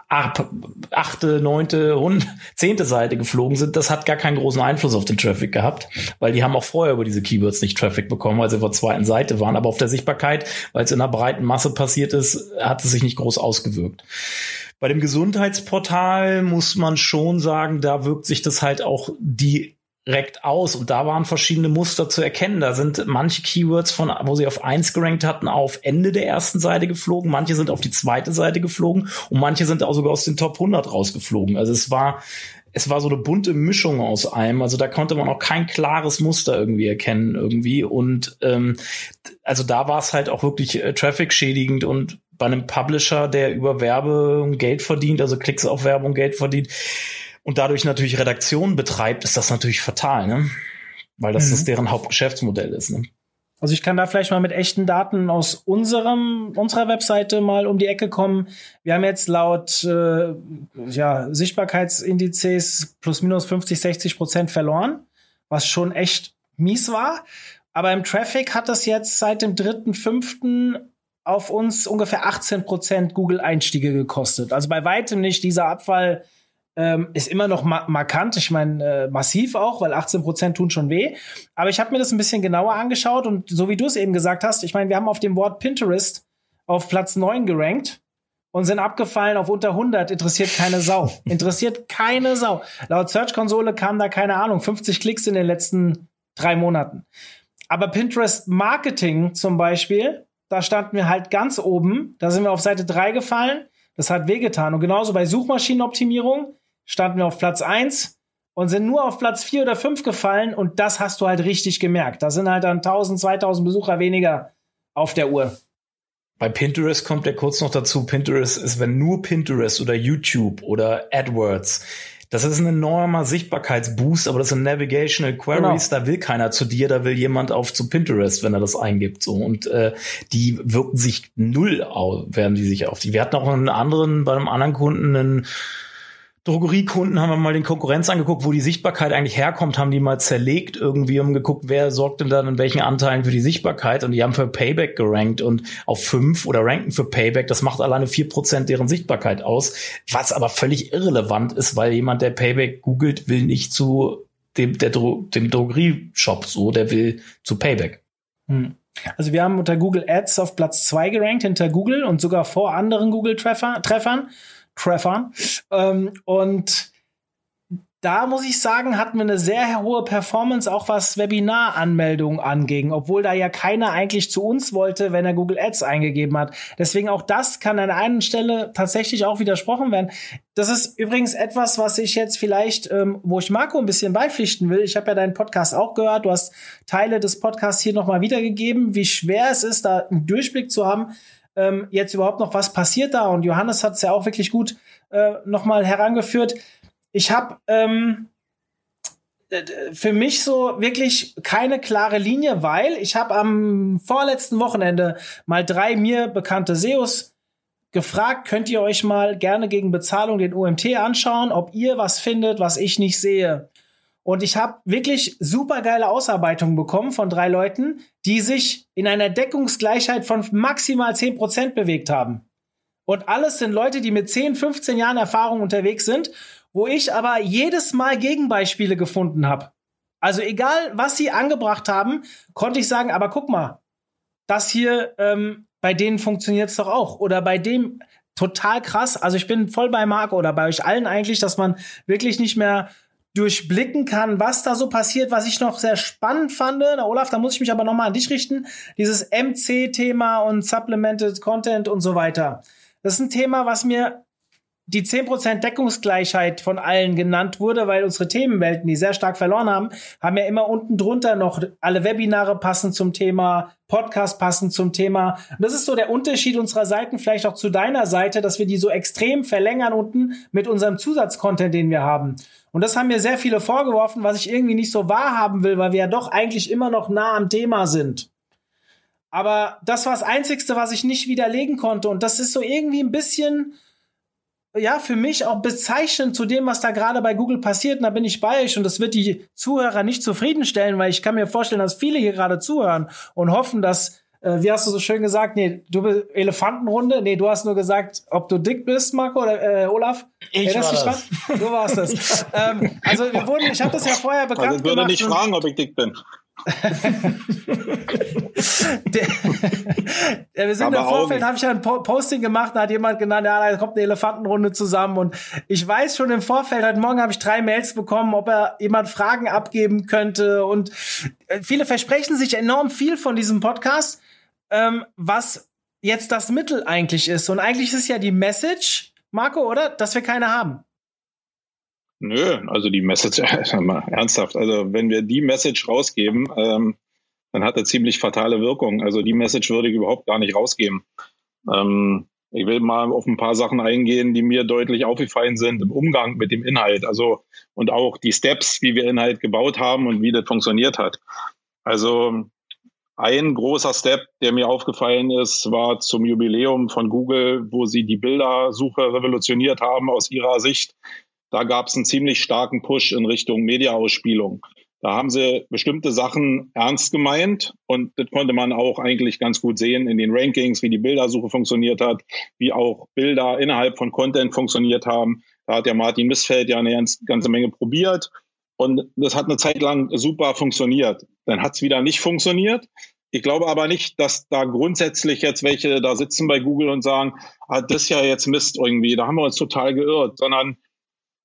achte, neunte, und zehnte Seite geflogen sind, das hat gar keinen großen Einfluss auf den Traffic gehabt, weil die haben auch vorher über diese Keywords nicht Traffic bekommen, weil sie auf der zweiten Seite waren. Aber auf der Sichtbarkeit, weil es in einer breiten Masse passiert ist, hat es sich nicht groß ausgewirkt. Bei dem Gesundheitsportal muss man schon sagen, da wirkt sich das halt auch direkt aus. Und da waren verschiedene Muster zu erkennen. Da sind manche Keywords von, wo sie auf eins gerankt hatten, auf Ende der ersten Seite geflogen. Manche sind auf die zweite Seite geflogen und manche sind auch sogar aus den Top 100 rausgeflogen. Also es war, es war so eine bunte Mischung aus einem. Also da konnte man auch kein klares Muster irgendwie erkennen irgendwie. Und ähm, also da war es halt auch wirklich äh, Traffic schädigend und bei einem Publisher, der über Werbung Geld verdient, also Klicks auf Werbung Geld verdient und dadurch natürlich Redaktion betreibt, ist das natürlich fatal, ne? Weil das, mhm. das deren Hauptgeschäftsmodell ist. Ne? Also ich kann da vielleicht mal mit echten Daten aus unserem unserer Webseite mal um die Ecke kommen. Wir haben jetzt laut äh, ja, Sichtbarkeitsindizes plus minus 50, 60 Prozent verloren, was schon echt mies war. Aber im Traffic hat das jetzt seit dem 3.5. auf uns ungefähr 18 Prozent Google-Einstiege gekostet. Also bei weitem nicht dieser Abfall, ähm, ist immer noch ma markant, ich meine äh, massiv auch, weil 18 Prozent tun schon weh. Aber ich habe mir das ein bisschen genauer angeschaut und so wie du es eben gesagt hast, ich meine, wir haben auf dem Wort Pinterest auf Platz 9 gerankt und sind abgefallen auf unter 100. Interessiert keine Sau. Interessiert keine Sau. Laut Search Konsole kamen da keine Ahnung 50 Klicks in den letzten drei Monaten. Aber Pinterest Marketing zum Beispiel, da standen wir halt ganz oben. Da sind wir auf Seite 3 gefallen. Das hat wehgetan. Und genauso bei Suchmaschinenoptimierung standen wir auf Platz 1 und sind nur auf Platz 4 oder 5 gefallen und das hast du halt richtig gemerkt. Da sind halt dann 1000, 2000 Besucher weniger auf der Uhr. Bei Pinterest kommt ja kurz noch dazu, Pinterest ist, wenn nur Pinterest oder YouTube oder AdWords, das ist ein enormer Sichtbarkeitsboost, aber das sind Navigational Queries, genau. da will keiner zu dir, da will jemand auf zu Pinterest, wenn er das eingibt. So und äh, die wirken sich null aus, werden die sich auf die. Wir hatten auch einen anderen, bei einem anderen Kunden einen Drogeriekunden haben wir mal den Konkurrenz angeguckt, wo die Sichtbarkeit eigentlich herkommt, haben die mal zerlegt irgendwie, um geguckt, wer sorgt denn dann in welchen Anteilen für die Sichtbarkeit und die haben für Payback gerankt und auf fünf oder ranken für Payback, das macht alleine vier Prozent deren Sichtbarkeit aus, was aber völlig irrelevant ist, weil jemand, der Payback googelt, will nicht zu dem, der Dro dem Drogerieshop so, der will zu Payback. Hm. Also wir haben unter Google Ads auf Platz zwei gerankt hinter Google und sogar vor anderen Google-Treffern. Treffern. Ähm, und da muss ich sagen, hatten wir eine sehr hohe Performance, auch was Webinar-Anmeldungen anging, obwohl da ja keiner eigentlich zu uns wollte, wenn er Google Ads eingegeben hat. Deswegen auch das kann an einer Stelle tatsächlich auch widersprochen werden. Das ist übrigens etwas, was ich jetzt vielleicht, ähm, wo ich Marco ein bisschen beipflichten will. Ich habe ja deinen Podcast auch gehört. Du hast Teile des Podcasts hier nochmal wiedergegeben, wie schwer es ist, da einen Durchblick zu haben ähm, jetzt überhaupt noch was passiert da. Und Johannes hat es ja auch wirklich gut äh, nochmal herangeführt. Ich habe ähm, für mich so wirklich keine klare Linie, weil ich habe am vorletzten Wochenende mal drei mir bekannte SEOs gefragt, könnt ihr euch mal gerne gegen Bezahlung den OMT anschauen, ob ihr was findet, was ich nicht sehe. Und ich habe wirklich super geile Ausarbeitungen bekommen von drei Leuten, die sich in einer Deckungsgleichheit von maximal 10% bewegt haben. Und alles sind Leute, die mit 10, 15 Jahren Erfahrung unterwegs sind, wo ich aber jedes Mal Gegenbeispiele gefunden habe. Also egal, was sie angebracht haben, konnte ich sagen, aber guck mal, das hier, ähm, bei denen funktioniert es doch auch. Oder bei dem total krass. Also ich bin voll bei Marco oder bei euch allen eigentlich, dass man wirklich nicht mehr durchblicken kann, was da so passiert, was ich noch sehr spannend fand. Na, Olaf, da muss ich mich aber nochmal an dich richten. Dieses MC-Thema und Supplemented Content und so weiter. Das ist ein Thema, was mir die 10% Deckungsgleichheit von allen genannt wurde, weil unsere Themenwelten, die sehr stark verloren haben, haben ja immer unten drunter noch alle Webinare passen zum Thema, Podcast passen zum Thema. Und das ist so der Unterschied unserer Seiten, vielleicht auch zu deiner Seite, dass wir die so extrem verlängern unten mit unserem Zusatzcontent, den wir haben. Und das haben mir sehr viele vorgeworfen, was ich irgendwie nicht so wahrhaben will, weil wir ja doch eigentlich immer noch nah am Thema sind. Aber das war das Einzigste, was ich nicht widerlegen konnte. Und das ist so irgendwie ein bisschen, ja, für mich auch bezeichnend zu dem, was da gerade bei Google passiert. Und da bin ich bei euch und das wird die Zuhörer nicht zufriedenstellen, weil ich kann mir vorstellen, dass viele hier gerade zuhören und hoffen, dass, äh, wie hast du so schön gesagt, nee, du bist Elefantenrunde. Nee, du hast nur gesagt, ob du dick bist, Marco oder äh, Olaf. Ich war das. Dran? Du warst das. ähm, also wir wurden, ich habe das ja vorher bekannt also ich würde gemacht nicht fragen, ob ich dick bin. der, ja, wir sind Aber im Vorfeld, habe ich ja ein Posting gemacht, da hat jemand genannt, ja, da kommt eine Elefantenrunde zusammen und ich weiß schon im Vorfeld, heute Morgen habe ich drei Mails bekommen, ob er jemand Fragen abgeben könnte und äh, viele versprechen sich enorm viel von diesem Podcast, ähm, was jetzt das Mittel eigentlich ist und eigentlich ist ja die Message, Marco, oder? Dass wir keine haben. Nö, also die Message, mal ernsthaft, also wenn wir die Message rausgeben, ähm, dann hat er ziemlich fatale Wirkung. Also die Message würde ich überhaupt gar nicht rausgeben. Ähm, ich will mal auf ein paar Sachen eingehen, die mir deutlich aufgefallen sind im Umgang mit dem Inhalt. Also, und auch die Steps, wie wir Inhalt gebaut haben und wie das funktioniert hat. Also, ein großer Step, der mir aufgefallen ist, war zum Jubiläum von Google, wo sie die Bildersuche revolutioniert haben aus ihrer Sicht. Da gab es einen ziemlich starken Push in Richtung Mediaausspielung. Da haben sie bestimmte Sachen ernst gemeint und das konnte man auch eigentlich ganz gut sehen in den Rankings, wie die Bildersuche funktioniert hat, wie auch Bilder innerhalb von Content funktioniert haben. Da hat ja Martin Missfeld ja eine ganz, ganze Menge probiert und das hat eine Zeit lang super funktioniert. Dann hat es wieder nicht funktioniert. Ich glaube aber nicht, dass da grundsätzlich jetzt welche da sitzen bei Google und sagen, ah, das ist ja jetzt Mist irgendwie, da haben wir uns total geirrt, sondern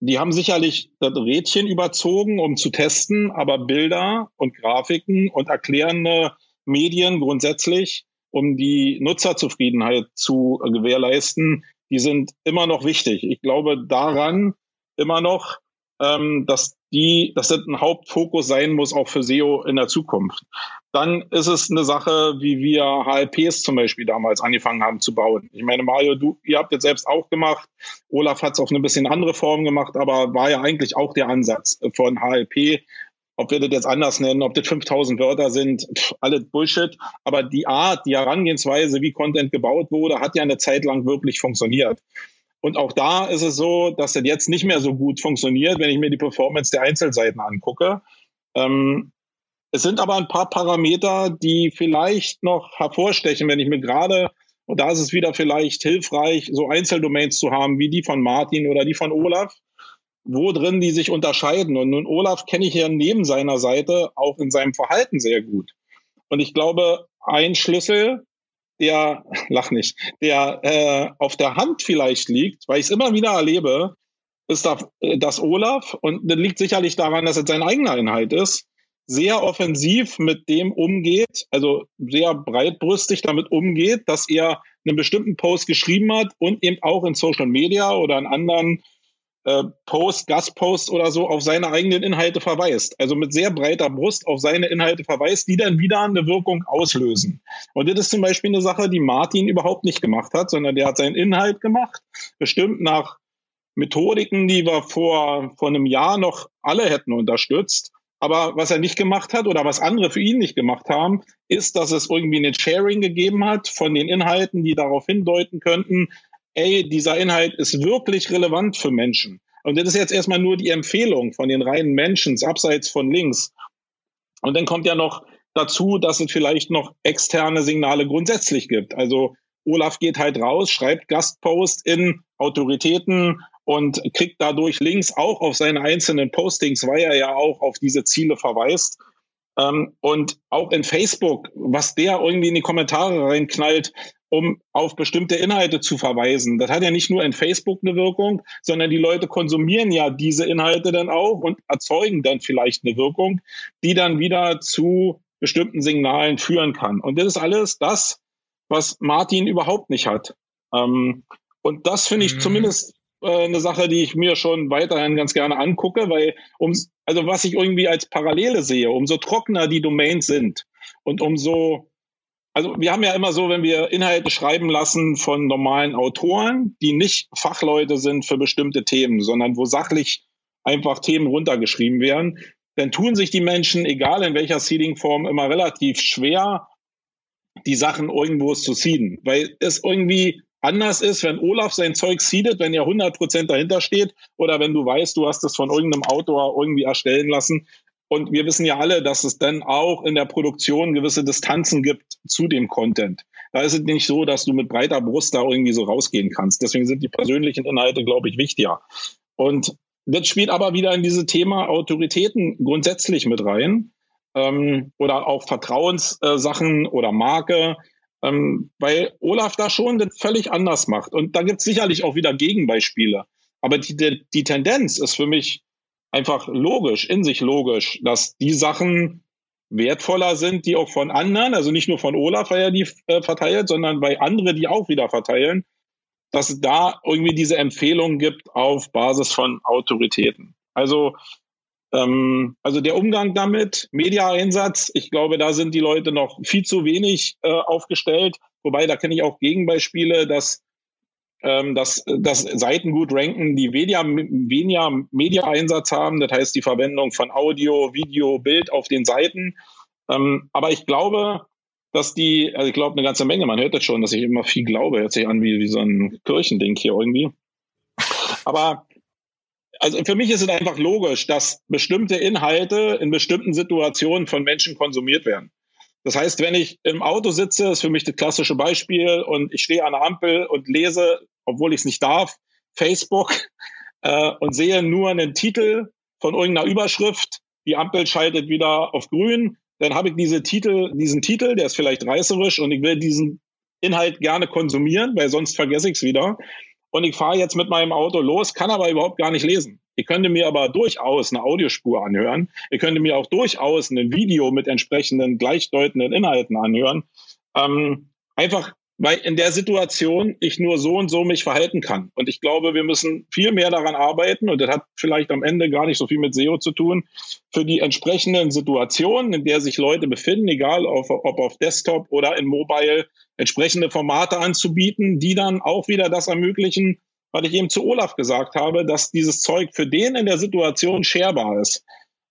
die haben sicherlich das Rädchen überzogen, um zu testen, aber Bilder und Grafiken und erklärende Medien grundsätzlich, um die Nutzerzufriedenheit zu gewährleisten, die sind immer noch wichtig. Ich glaube daran immer noch, ähm, dass die, dass das ein Hauptfokus sein muss, auch für SEO in der Zukunft. Dann ist es eine Sache, wie wir HLPs zum Beispiel damals angefangen haben zu bauen. Ich meine, Mario, du, ihr habt jetzt selbst auch gemacht. Olaf hat es auf eine bisschen andere Form gemacht, aber war ja eigentlich auch der Ansatz von HLP. Ob wir das jetzt anders nennen, ob das 5000 Wörter sind, pff, alles Bullshit. Aber die Art, die Herangehensweise, wie Content gebaut wurde, hat ja eine Zeit lang wirklich funktioniert. Und auch da ist es so, dass das jetzt nicht mehr so gut funktioniert, wenn ich mir die Performance der Einzelseiten angucke. Ähm, es sind aber ein paar Parameter, die vielleicht noch hervorstechen, wenn ich mir gerade, und da ist es wieder vielleicht hilfreich, so Einzeldomains zu haben, wie die von Martin oder die von Olaf, wo drin die sich unterscheiden. Und nun Olaf kenne ich ja neben seiner Seite auch in seinem Verhalten sehr gut. Und ich glaube, ein Schlüssel der, lach nicht, der äh, auf der Hand vielleicht liegt, weil ich es immer wieder erlebe, ist da, äh, dass Olaf, und das liegt sicherlich daran, dass es sein eigener Inhalt ist, sehr offensiv mit dem umgeht, also sehr breitbrüstig damit umgeht, dass er einen bestimmten Post geschrieben hat und eben auch in Social Media oder in anderen äh, Post, Gastpost oder so auf seine eigenen Inhalte verweist. Also mit sehr breiter Brust auf seine Inhalte verweist, die dann wieder eine Wirkung auslösen. Und das ist zum Beispiel eine Sache, die Martin überhaupt nicht gemacht hat, sondern der hat seinen Inhalt gemacht, bestimmt nach Methodiken, die wir vor, vor einem Jahr noch alle hätten unterstützt. Aber was er nicht gemacht hat oder was andere für ihn nicht gemacht haben, ist, dass es irgendwie ein Sharing gegeben hat von den Inhalten, die darauf hindeuten könnten, ey, dieser Inhalt ist wirklich relevant für Menschen. Und das ist jetzt erstmal nur die Empfehlung von den reinen Menschen, abseits von links. Und dann kommt ja noch dazu, dass es vielleicht noch externe Signale grundsätzlich gibt. Also Olaf geht halt raus, schreibt Gastpost in Autoritäten und kriegt dadurch Links auch auf seine einzelnen Postings, weil er ja auch auf diese Ziele verweist. Ähm, und auch in Facebook, was der irgendwie in die Kommentare reinknallt, um auf bestimmte Inhalte zu verweisen. Das hat ja nicht nur in Facebook eine Wirkung, sondern die Leute konsumieren ja diese Inhalte dann auch und erzeugen dann vielleicht eine Wirkung, die dann wieder zu bestimmten Signalen führen kann. Und das ist alles das, was Martin überhaupt nicht hat. Ähm, und das finde ich mhm. zumindest äh, eine Sache, die ich mir schon weiterhin ganz gerne angucke, weil um, also was ich irgendwie als Parallele sehe, umso trockener die Domains sind und umso also wir haben ja immer so, wenn wir Inhalte schreiben lassen von normalen Autoren, die nicht Fachleute sind für bestimmte Themen, sondern wo sachlich einfach Themen runtergeschrieben werden, dann tun sich die Menschen, egal in welcher Seeding-Form, immer relativ schwer, die Sachen irgendwo zu seeden, weil es irgendwie anders ist, wenn Olaf sein Zeug seedet, wenn er 100% dahinter steht oder wenn du weißt, du hast es von irgendeinem Autor irgendwie erstellen lassen, und wir wissen ja alle, dass es dann auch in der Produktion gewisse Distanzen gibt zu dem Content. Da ist es nicht so, dass du mit breiter Brust da irgendwie so rausgehen kannst. Deswegen sind die persönlichen Inhalte, glaube ich, wichtiger. Und das spielt aber wieder in diese Thema Autoritäten grundsätzlich mit rein. Ähm, oder auch Vertrauenssachen äh, oder Marke. Ähm, weil Olaf da schon das völlig anders macht. Und da gibt es sicherlich auch wieder Gegenbeispiele. Aber die, die, die Tendenz ist für mich einfach logisch, in sich logisch, dass die Sachen wertvoller sind, die auch von anderen, also nicht nur von Olaf, weil er die äh, verteilt, sondern bei anderen, die auch wieder verteilen, dass es da irgendwie diese Empfehlung gibt auf Basis von Autoritäten. Also Ähm, also der Umgang damit, Mediaeinsatz, ich glaube, da sind die Leute noch viel zu wenig äh, aufgestellt. Wobei, da kenne ich auch Gegenbeispiele, dass, ähm, dass, dass Seiten gut ranken, die weniger, weniger Media-Einsatz haben. Das heißt, die Verwendung von Audio, Video, Bild auf den Seiten. Ähm, aber ich glaube, dass die, also ich glaube eine ganze Menge, man hört das schon, dass ich immer viel glaube, hört sich an wie, wie so ein Kirchending hier irgendwie. Aber also für mich ist es einfach logisch, dass bestimmte Inhalte in bestimmten Situationen von Menschen konsumiert werden. Das heißt, wenn ich im Auto sitze, ist für mich das klassische Beispiel und ich stehe an der Ampel und lese, obwohl ich es nicht darf, Facebook äh, und sehe nur einen Titel von irgendeiner Überschrift, die Ampel schaltet wieder auf grün, dann habe ich diese Titel, diesen Titel, der ist vielleicht reißerisch und ich will diesen Inhalt gerne konsumieren, weil sonst vergesse ich es wieder und ich fahre jetzt mit meinem Auto los, kann aber überhaupt gar nicht lesen. Ich könnte mir aber durchaus eine Audiospur anhören. Ich könnte mir auch durchaus ein Video mit entsprechenden gleichdeutenden Inhalten anhören. Ähm, einfach, weil in der Situation ich nur so und so mich verhalten kann. Und ich glaube, wir müssen viel mehr daran arbeiten, und das hat vielleicht am Ende gar nicht so viel mit SEO zu tun, für die entsprechenden Situationen, in der sich Leute befinden, egal auf, ob auf Desktop oder in Mobile, entsprechende Formate anzubieten, die dann auch wieder das ermöglichen, was ich eben zu Olaf gesagt habe, dass dieses Zeug für den in der Situation sharbar ist.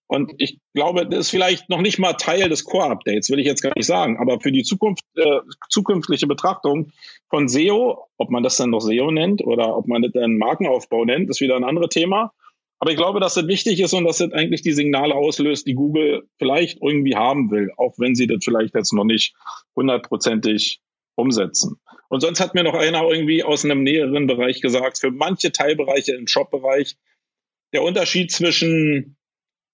Und ich glaube, das ist vielleicht noch nicht mal Teil des Core-Updates, will ich jetzt gar nicht sagen. Aber für die Zukunft, äh, zukünftige Betrachtung von SEO, ob man das dann noch SEO nennt oder ob man das dann Markenaufbau nennt, ist wieder ein anderes Thema. Aber ich glaube, dass das wichtig ist und dass das eigentlich die Signale auslöst, die Google vielleicht irgendwie haben will, auch wenn sie das vielleicht jetzt noch nicht hundertprozentig umsetzen. Und sonst hat mir noch einer irgendwie aus einem näheren Bereich gesagt, für manche Teilbereiche im Shop-Bereich, der Unterschied zwischen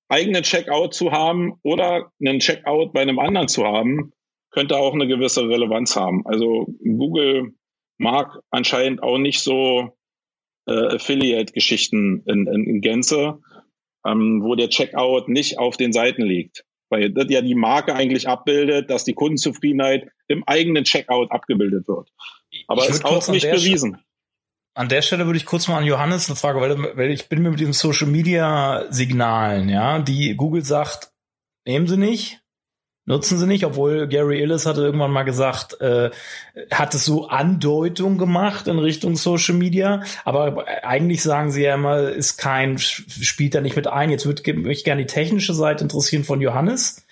eigenen Checkout zu haben oder einen Checkout bei einem anderen zu haben, könnte auch eine gewisse Relevanz haben. Also Google mag anscheinend auch nicht so äh, Affiliate-Geschichten in, in, in Gänze, ähm, wo der Checkout nicht auf den Seiten liegt weil das ja die Marke eigentlich abbildet, dass die Kundenzufriedenheit im eigenen Checkout abgebildet wird. Aber ist auch nicht bewiesen. An der Stelle würde ich kurz mal an Johannes eine Frage, weil, weil ich bin mir mit diesen Social Media Signalen, ja, die Google sagt, nehmen Sie nicht, nutzen sie nicht, obwohl Gary Illis hatte irgendwann mal gesagt, äh, hat es so Andeutung gemacht in Richtung Social Media, aber eigentlich sagen sie ja immer, ist kein, spielt da nicht mit ein. Jetzt würde mich gerne die technische Seite interessieren von Johannes.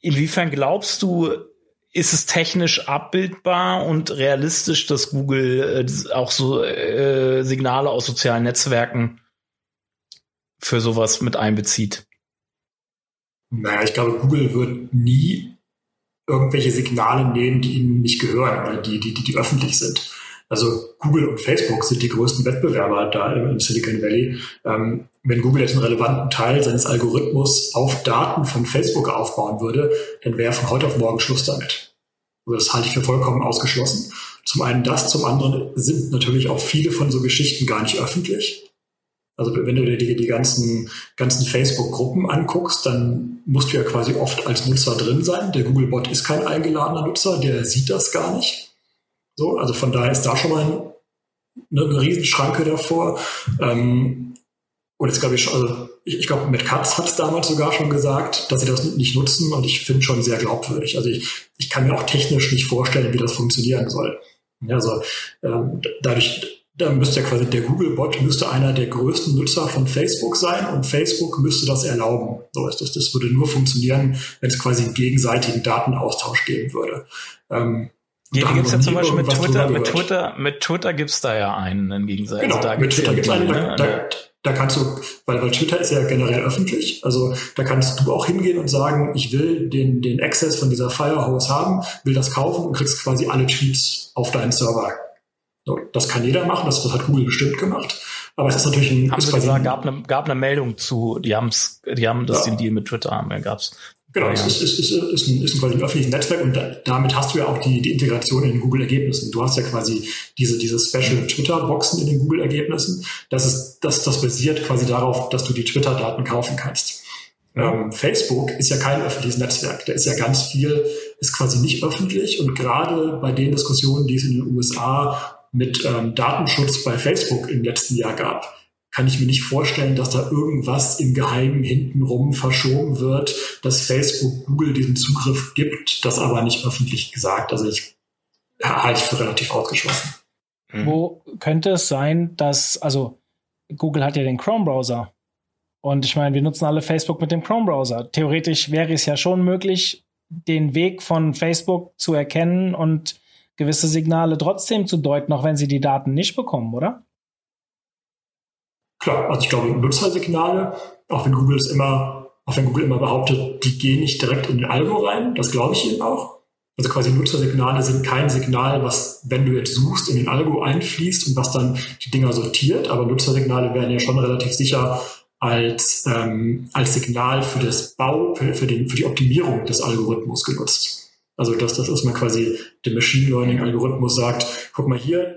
Inwiefern glaubst du, ist es technisch abbildbar und realistisch, dass Google äh, auch so äh, Signale aus sozialen Netzwerken für sowas mit einbezieht? Naja, ich glaube, Google wird nie irgendwelche Signale nehmen, die ihnen nicht gehören oder die, die, die, die öffentlich sind. Also Google und Facebook sind die größten Wettbewerber da im Silicon Valley. Ähm, wenn Google jetzt einen relevanten Teil seines Algorithmus auf Daten von Facebook aufbauen würde, dann wäre von heute auf morgen Schluss damit. Also das halte ich für vollkommen ausgeschlossen. Zum einen das, zum anderen sind natürlich auch viele von so Geschichten gar nicht öffentlich. Also wenn du dir die, die ganzen, ganzen Facebook-Gruppen anguckst, dann musst du ja quasi oft als Nutzer drin sein. Der Google-Bot ist kein eingeladener Nutzer, der sieht das gar nicht. So, also von daher ist da schon mal ein, eine, eine Riesenschranke davor. Ähm, und jetzt glaube ich, also ich, ich glaube, Matt Katz hat es damals sogar schon gesagt, dass sie das nicht nutzen und ich finde schon sehr glaubwürdig. Also ich, ich kann mir auch technisch nicht vorstellen, wie das funktionieren soll. Also ähm, dadurch, dann müsste ja quasi der Google-Bot müsste einer der größten Nutzer von Facebook sein und Facebook müsste das erlauben. So ist das. Das würde nur funktionieren, wenn es quasi einen gegenseitigen Datenaustausch geben würde. Ähm, ja, die gibt es ja zum Beispiel mit Twitter, mit Twitter, mit Twitter gibt's da ja einen im Gegensatz. Genau, also da mit Twitter gibt's einen, ne? da, da, da kannst du, weil, weil Twitter ist ja generell öffentlich, also da kannst du auch hingehen und sagen, ich will den, den Access von dieser Firehose haben, will das kaufen und kriegst quasi alle Tweets auf deinen Server das kann jeder machen, das, das hat Google bestimmt gemacht. Aber es ist natürlich ein. Haben sie gesagt, gab eine, gab eine Meldung zu, die, haben's, die haben das ja. den Deal mit Twitter haben, ja, gab's. Genau, es ist, ist, ist, ist, ein, ist ein, quasi ein öffentliches Netzwerk und da, damit hast du ja auch die, die Integration in den Google-Ergebnissen. Du hast ja quasi diese, diese Special Twitter-Boxen in den Google-Ergebnissen. Das ist, das, das basiert quasi darauf, dass du die Twitter-Daten kaufen kannst. Ähm, Facebook ist ja kein öffentliches Netzwerk. Da ist ja ganz viel, ist quasi nicht öffentlich und gerade bei den Diskussionen, die es in den USA mit ähm, Datenschutz bei Facebook im letzten Jahr gab, kann ich mir nicht vorstellen, dass da irgendwas im Geheimen hintenrum verschoben wird, dass Facebook Google diesen Zugriff gibt, das aber nicht öffentlich gesagt. Also ich halte ich für relativ ausgeschlossen. Mhm. Wo könnte es sein, dass, also Google hat ja den Chrome-Browser. Und ich meine, wir nutzen alle Facebook mit dem Chrome-Browser. Theoretisch wäre es ja schon möglich, den Weg von Facebook zu erkennen und gewisse Signale trotzdem zu deuten, auch wenn sie die Daten nicht bekommen, oder? Klar, also ich glaube, Nutzersignale, auch wenn Google es immer, auch wenn Google immer behauptet, die gehen nicht direkt in den Algo rein, das glaube ich eben auch. Also quasi Nutzersignale sind kein Signal, was, wenn du jetzt suchst, in den Algo einfließt und was dann die Dinger sortiert, aber Nutzersignale werden ja schon relativ sicher als, ähm, als Signal für das Bau, für, für, den, für die Optimierung des Algorithmus genutzt. Also dass das ist mal quasi der Machine Learning Algorithmus sagt, guck mal hier,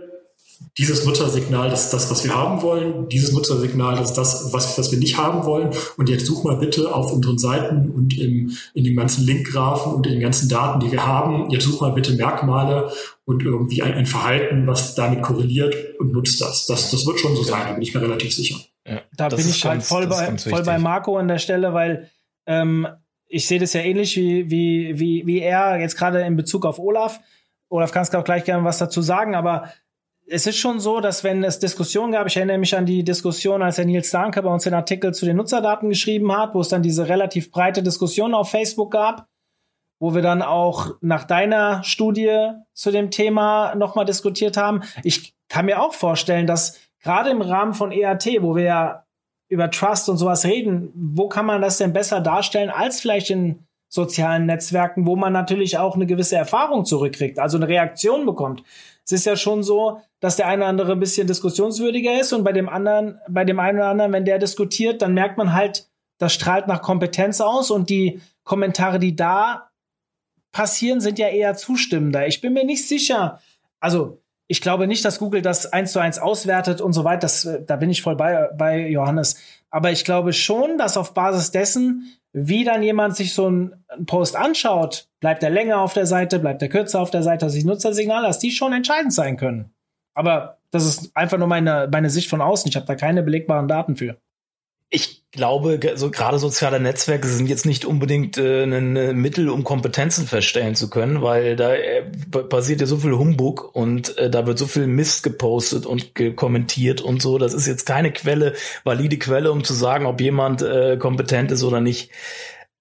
dieses Nutzersignal, das ist das, was wir haben wollen. Dieses Nutzersignal, das ist das, was, was wir nicht haben wollen. Und jetzt such mal bitte auf unseren Seiten und im, in den ganzen Linkgraphen und in den ganzen Daten, die wir haben, jetzt such mal bitte Merkmale und irgendwie ein, ein Verhalten, was damit korreliert und nutzt das. Das, das wird schon so sein, da bin ich mir relativ sicher. Ja, da bin ich halt voll bei, voll bei Marco an der Stelle, weil ähm, ich sehe das ja ähnlich wie, wie, wie, wie er jetzt gerade in Bezug auf Olaf. Olaf kannst auch gleich gerne was dazu sagen, aber es ist schon so, dass wenn es Diskussionen gab, ich erinnere mich an die Diskussion, als der Nils Danke bei uns den Artikel zu den Nutzerdaten geschrieben hat, wo es dann diese relativ breite Diskussion auf Facebook gab, wo wir dann auch nach deiner Studie zu dem Thema nochmal diskutiert haben. Ich kann mir auch vorstellen, dass gerade im Rahmen von EAT, wo wir ja über Trust und sowas reden, wo kann man das denn besser darstellen als vielleicht in sozialen Netzwerken, wo man natürlich auch eine gewisse Erfahrung zurückkriegt, also eine Reaktion bekommt. Es ist ja schon so, dass der eine oder andere ein bisschen diskussionswürdiger ist und bei dem anderen, bei dem einen oder anderen, wenn der diskutiert, dann merkt man halt, das strahlt nach Kompetenz aus und die Kommentare, die da passieren, sind ja eher zustimmender. Ich bin mir nicht sicher. Also, ich glaube nicht, dass Google das eins zu eins auswertet und so weiter. Das, da bin ich voll bei, bei Johannes. Aber ich glaube schon, dass auf Basis dessen, wie dann jemand sich so einen Post anschaut, bleibt er länger auf der Seite, bleibt er kürzer auf der Seite, dass die Nutzersignale, dass die schon entscheidend sein können. Aber das ist einfach nur meine, meine Sicht von außen. Ich habe da keine belegbaren Daten für. Ich glaube, so gerade soziale Netzwerke sind jetzt nicht unbedingt äh, ein Mittel, um Kompetenzen feststellen zu können, weil da äh, passiert ja so viel Humbug und äh, da wird so viel Mist gepostet und kommentiert und so. Das ist jetzt keine Quelle, valide Quelle, um zu sagen, ob jemand äh, kompetent ist oder nicht.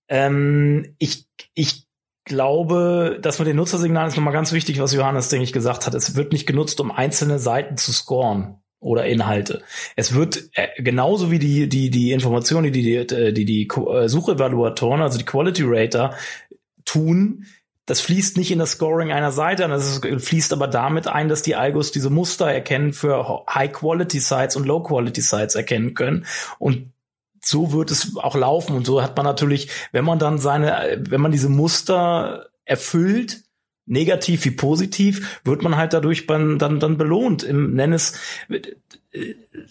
Ähm, ich, ich glaube, das mit den Nutzersignalen ist nochmal ganz wichtig, was Johannes, denke ich, gesagt hat. Es wird nicht genutzt, um einzelne Seiten zu scoren oder Inhalte. Es wird äh, genauso wie die die die Informationen, die die die die, die äh, Suchevaluatoren, also die Quality Rater tun, das fließt nicht in das Scoring einer Seite, das fließt aber damit ein, dass die Algos diese Muster erkennen für High-Quality-Sites und Low-Quality-Sites erkennen können. Und so wird es auch laufen. Und so hat man natürlich, wenn man dann seine, wenn man diese Muster erfüllt, negativ wie positiv, wird man halt dadurch dann, dann, dann belohnt. Im, nenn es,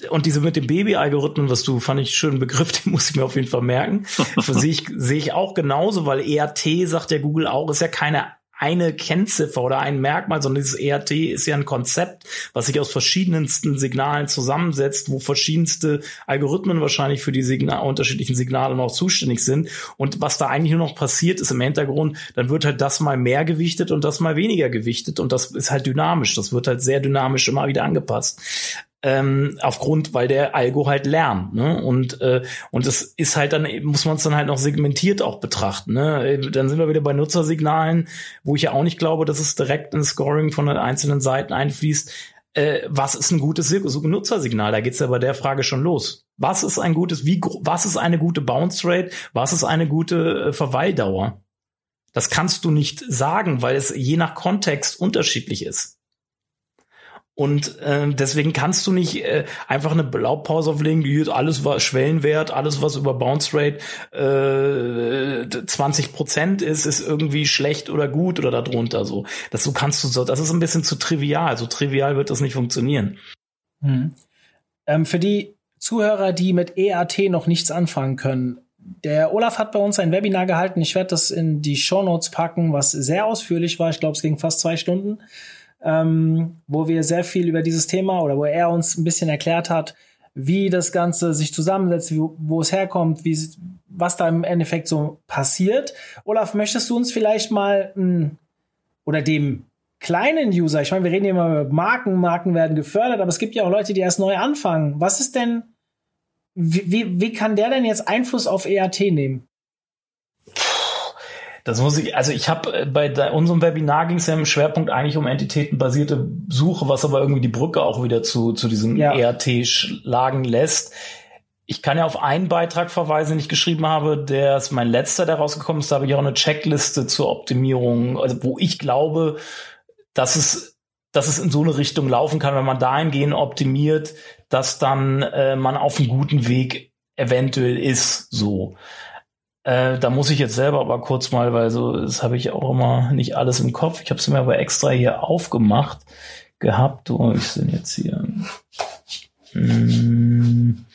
und diese mit dem Baby-Algorithmen, was du, fand ich schönen Begriff, den muss ich mir auf jeden Fall merken. sehe ich, sehe ich auch genauso, weil ERT, sagt der Google auch, ist ja keine eine Kennziffer oder ein Merkmal, sondern dieses ERT ist ja ein Konzept, was sich aus verschiedensten Signalen zusammensetzt, wo verschiedenste Algorithmen wahrscheinlich für die Signal unterschiedlichen Signale noch zuständig sind. Und was da eigentlich nur noch passiert ist im Hintergrund, dann wird halt das mal mehr gewichtet und das mal weniger gewichtet. Und das ist halt dynamisch. Das wird halt sehr dynamisch immer wieder angepasst ähm, aufgrund, weil der Algo halt lernt. Ne? Und äh, und das ist halt dann muss man es dann halt noch segmentiert auch betrachten. Ne? Dann sind wir wieder bei Nutzersignalen, wo ich ja auch nicht glaube, dass es direkt ins Scoring von den einzelnen Seiten einfließt. Äh, was ist ein gutes Nutzersignal? Da geht's ja bei der Frage schon los. Was ist ein gutes, wie was ist eine gute Bounce Rate? Was ist eine gute äh, Verweildauer? Das kannst du nicht sagen, weil es je nach Kontext unterschiedlich ist. Und äh, deswegen kannst du nicht äh, einfach eine Blaupause auflegen, die alles was Schwellenwert, alles was über Bounce Rate äh, 20 Prozent ist, ist irgendwie schlecht oder gut oder darunter so. Das so kannst du so, das ist ein bisschen zu trivial. So trivial wird das nicht funktionieren. Hm. Ähm, für die Zuhörer, die mit EAT noch nichts anfangen können, der Olaf hat bei uns ein Webinar gehalten. Ich werde das in die Show Notes packen, was sehr ausführlich war. Ich glaube, es ging fast zwei Stunden ähm, wo wir sehr viel über dieses Thema oder wo er uns ein bisschen erklärt hat, wie das Ganze sich zusammensetzt, wie, wo es herkommt, wie, was da im Endeffekt so passiert. Olaf, möchtest du uns vielleicht mal oder dem kleinen User, ich meine, wir reden hier immer über Marken, Marken werden gefördert, aber es gibt ja auch Leute, die erst neu anfangen. Was ist denn, wie, wie, wie kann der denn jetzt Einfluss auf EAT nehmen? Das muss ich, also ich habe äh, bei der, unserem Webinar ging es ja im Schwerpunkt eigentlich um entitätenbasierte Suche, was aber irgendwie die Brücke auch wieder zu, zu diesem ja. ERT schlagen lässt. Ich kann ja auf einen Beitrag verweisen, den ich geschrieben habe, der ist mein letzter, der rausgekommen ist. Da habe ich auch eine Checkliste zur Optimierung, also wo ich glaube, dass es, dass es in so eine Richtung laufen kann, wenn man dahingehend optimiert, dass dann äh, man auf einem guten Weg eventuell ist. So. Äh, da muss ich jetzt selber aber kurz mal, weil so, das habe ich auch immer nicht alles im Kopf. Ich habe es mir aber extra hier aufgemacht gehabt. Wo ich denn jetzt hier? Hm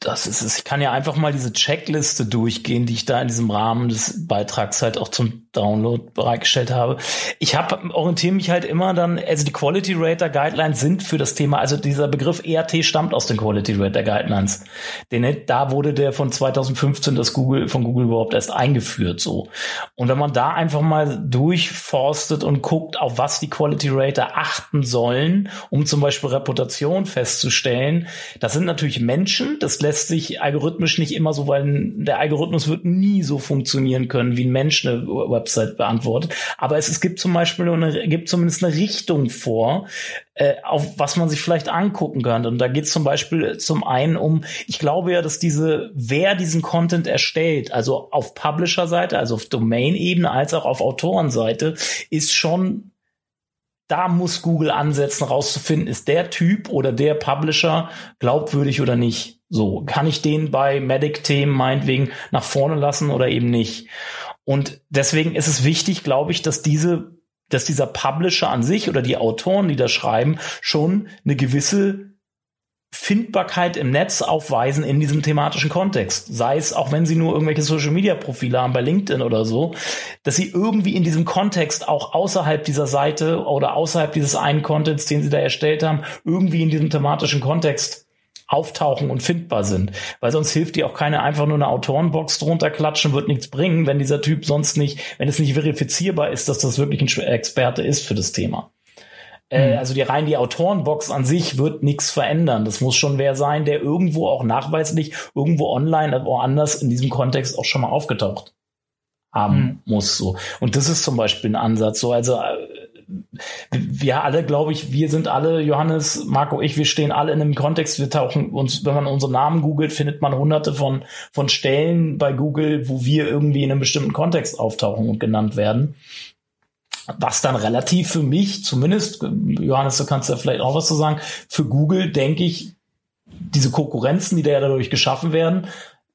das ist es. Ich kann ja einfach mal diese Checkliste durchgehen, die ich da in diesem Rahmen des Beitrags halt auch zum Download bereitgestellt habe. Ich habe orientiere mich halt immer dann, also die Quality Rater Guidelines sind für das Thema, also dieser Begriff ERT stammt aus den Quality Rater Guidelines. Denn da wurde der von 2015 das Google von Google überhaupt erst eingeführt so. Und wenn man da einfach mal durchforstet und guckt, auf was die Quality Rater achten sollen, um zum Beispiel Reputation festzustellen, das sind natürlich Menschen, das lässt sich algorithmisch nicht immer so, weil der Algorithmus wird nie so funktionieren können, wie ein Mensch eine Website beantwortet. Aber es, es gibt zum Beispiel eine, gibt zumindest eine Richtung vor, äh, auf was man sich vielleicht angucken könnte. Und da geht es zum Beispiel zum einen um, ich glaube ja, dass diese, wer diesen Content erstellt, also auf Publisher-Seite, also auf Domain-Ebene, als auch auf Autorenseite, ist schon da muss Google ansetzen, rauszufinden, ist der Typ oder der Publisher glaubwürdig oder nicht. So, kann ich den bei Medic-Themen meinetwegen nach vorne lassen oder eben nicht? Und deswegen ist es wichtig, glaube ich, dass diese, dass dieser Publisher an sich oder die Autoren, die da schreiben, schon eine gewisse Findbarkeit im Netz aufweisen in diesem thematischen Kontext. Sei es auch, wenn sie nur irgendwelche Social Media Profile haben bei LinkedIn oder so, dass sie irgendwie in diesem Kontext auch außerhalb dieser Seite oder außerhalb dieses einen Contents, den sie da erstellt haben, irgendwie in diesem thematischen Kontext auftauchen und findbar sind. Weil sonst hilft dir auch keine einfach nur eine Autorenbox drunter klatschen, wird nichts bringen, wenn dieser Typ sonst nicht, wenn es nicht verifizierbar ist, dass das wirklich ein Experte ist für das Thema. Äh, mhm. also die rein die Autorenbox an sich wird nichts verändern. Das muss schon wer sein, der irgendwo auch nachweislich irgendwo online, woanders in diesem Kontext auch schon mal aufgetaucht haben mhm. muss. So und das ist zum Beispiel ein Ansatz. So also äh, wir alle, glaube ich, wir sind alle, Johannes, Marco, ich, wir stehen alle in einem Kontext, wir tauchen uns, wenn man unseren Namen googelt, findet man hunderte von, von Stellen bei Google, wo wir irgendwie in einem bestimmten Kontext auftauchen und genannt werden. Was dann relativ für mich, zumindest, Johannes, du kannst ja vielleicht auch was zu sagen, für Google denke ich, diese Konkurrenzen, die da ja dadurch geschaffen werden,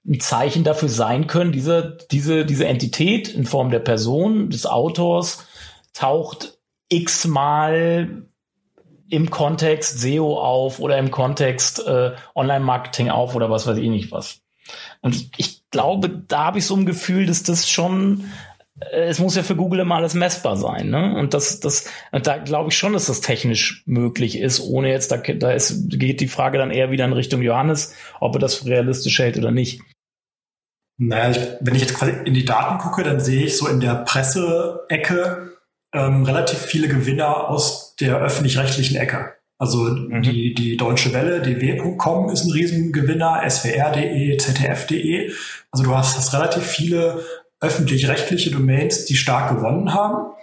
ein Zeichen dafür sein können, diese, diese, diese Entität in Form der Person, des Autors, taucht x-mal im Kontext SEO auf oder im Kontext äh, Online-Marketing auf oder was weiß ich nicht was. Und ich, glaube, da habe ich so ein Gefühl, dass das schon, äh, es muss ja für Google immer alles messbar sein, ne? Und das, das, und da glaube ich schon, dass das technisch möglich ist, ohne jetzt, da, da ist, geht die Frage dann eher wieder in Richtung Johannes, ob er das realistisch hält oder nicht. Naja, ich, wenn ich jetzt quasi in die Daten gucke, dann sehe ich so in der Presseecke ähm, relativ viele Gewinner aus der öffentlich-rechtlichen Ecke. Also mhm. die, die Deutsche Welle, dw.com ist ein Riesengewinner, swr.de, zdf.de. Also du hast, hast relativ viele öffentlich-rechtliche Domains, die stark gewonnen haben,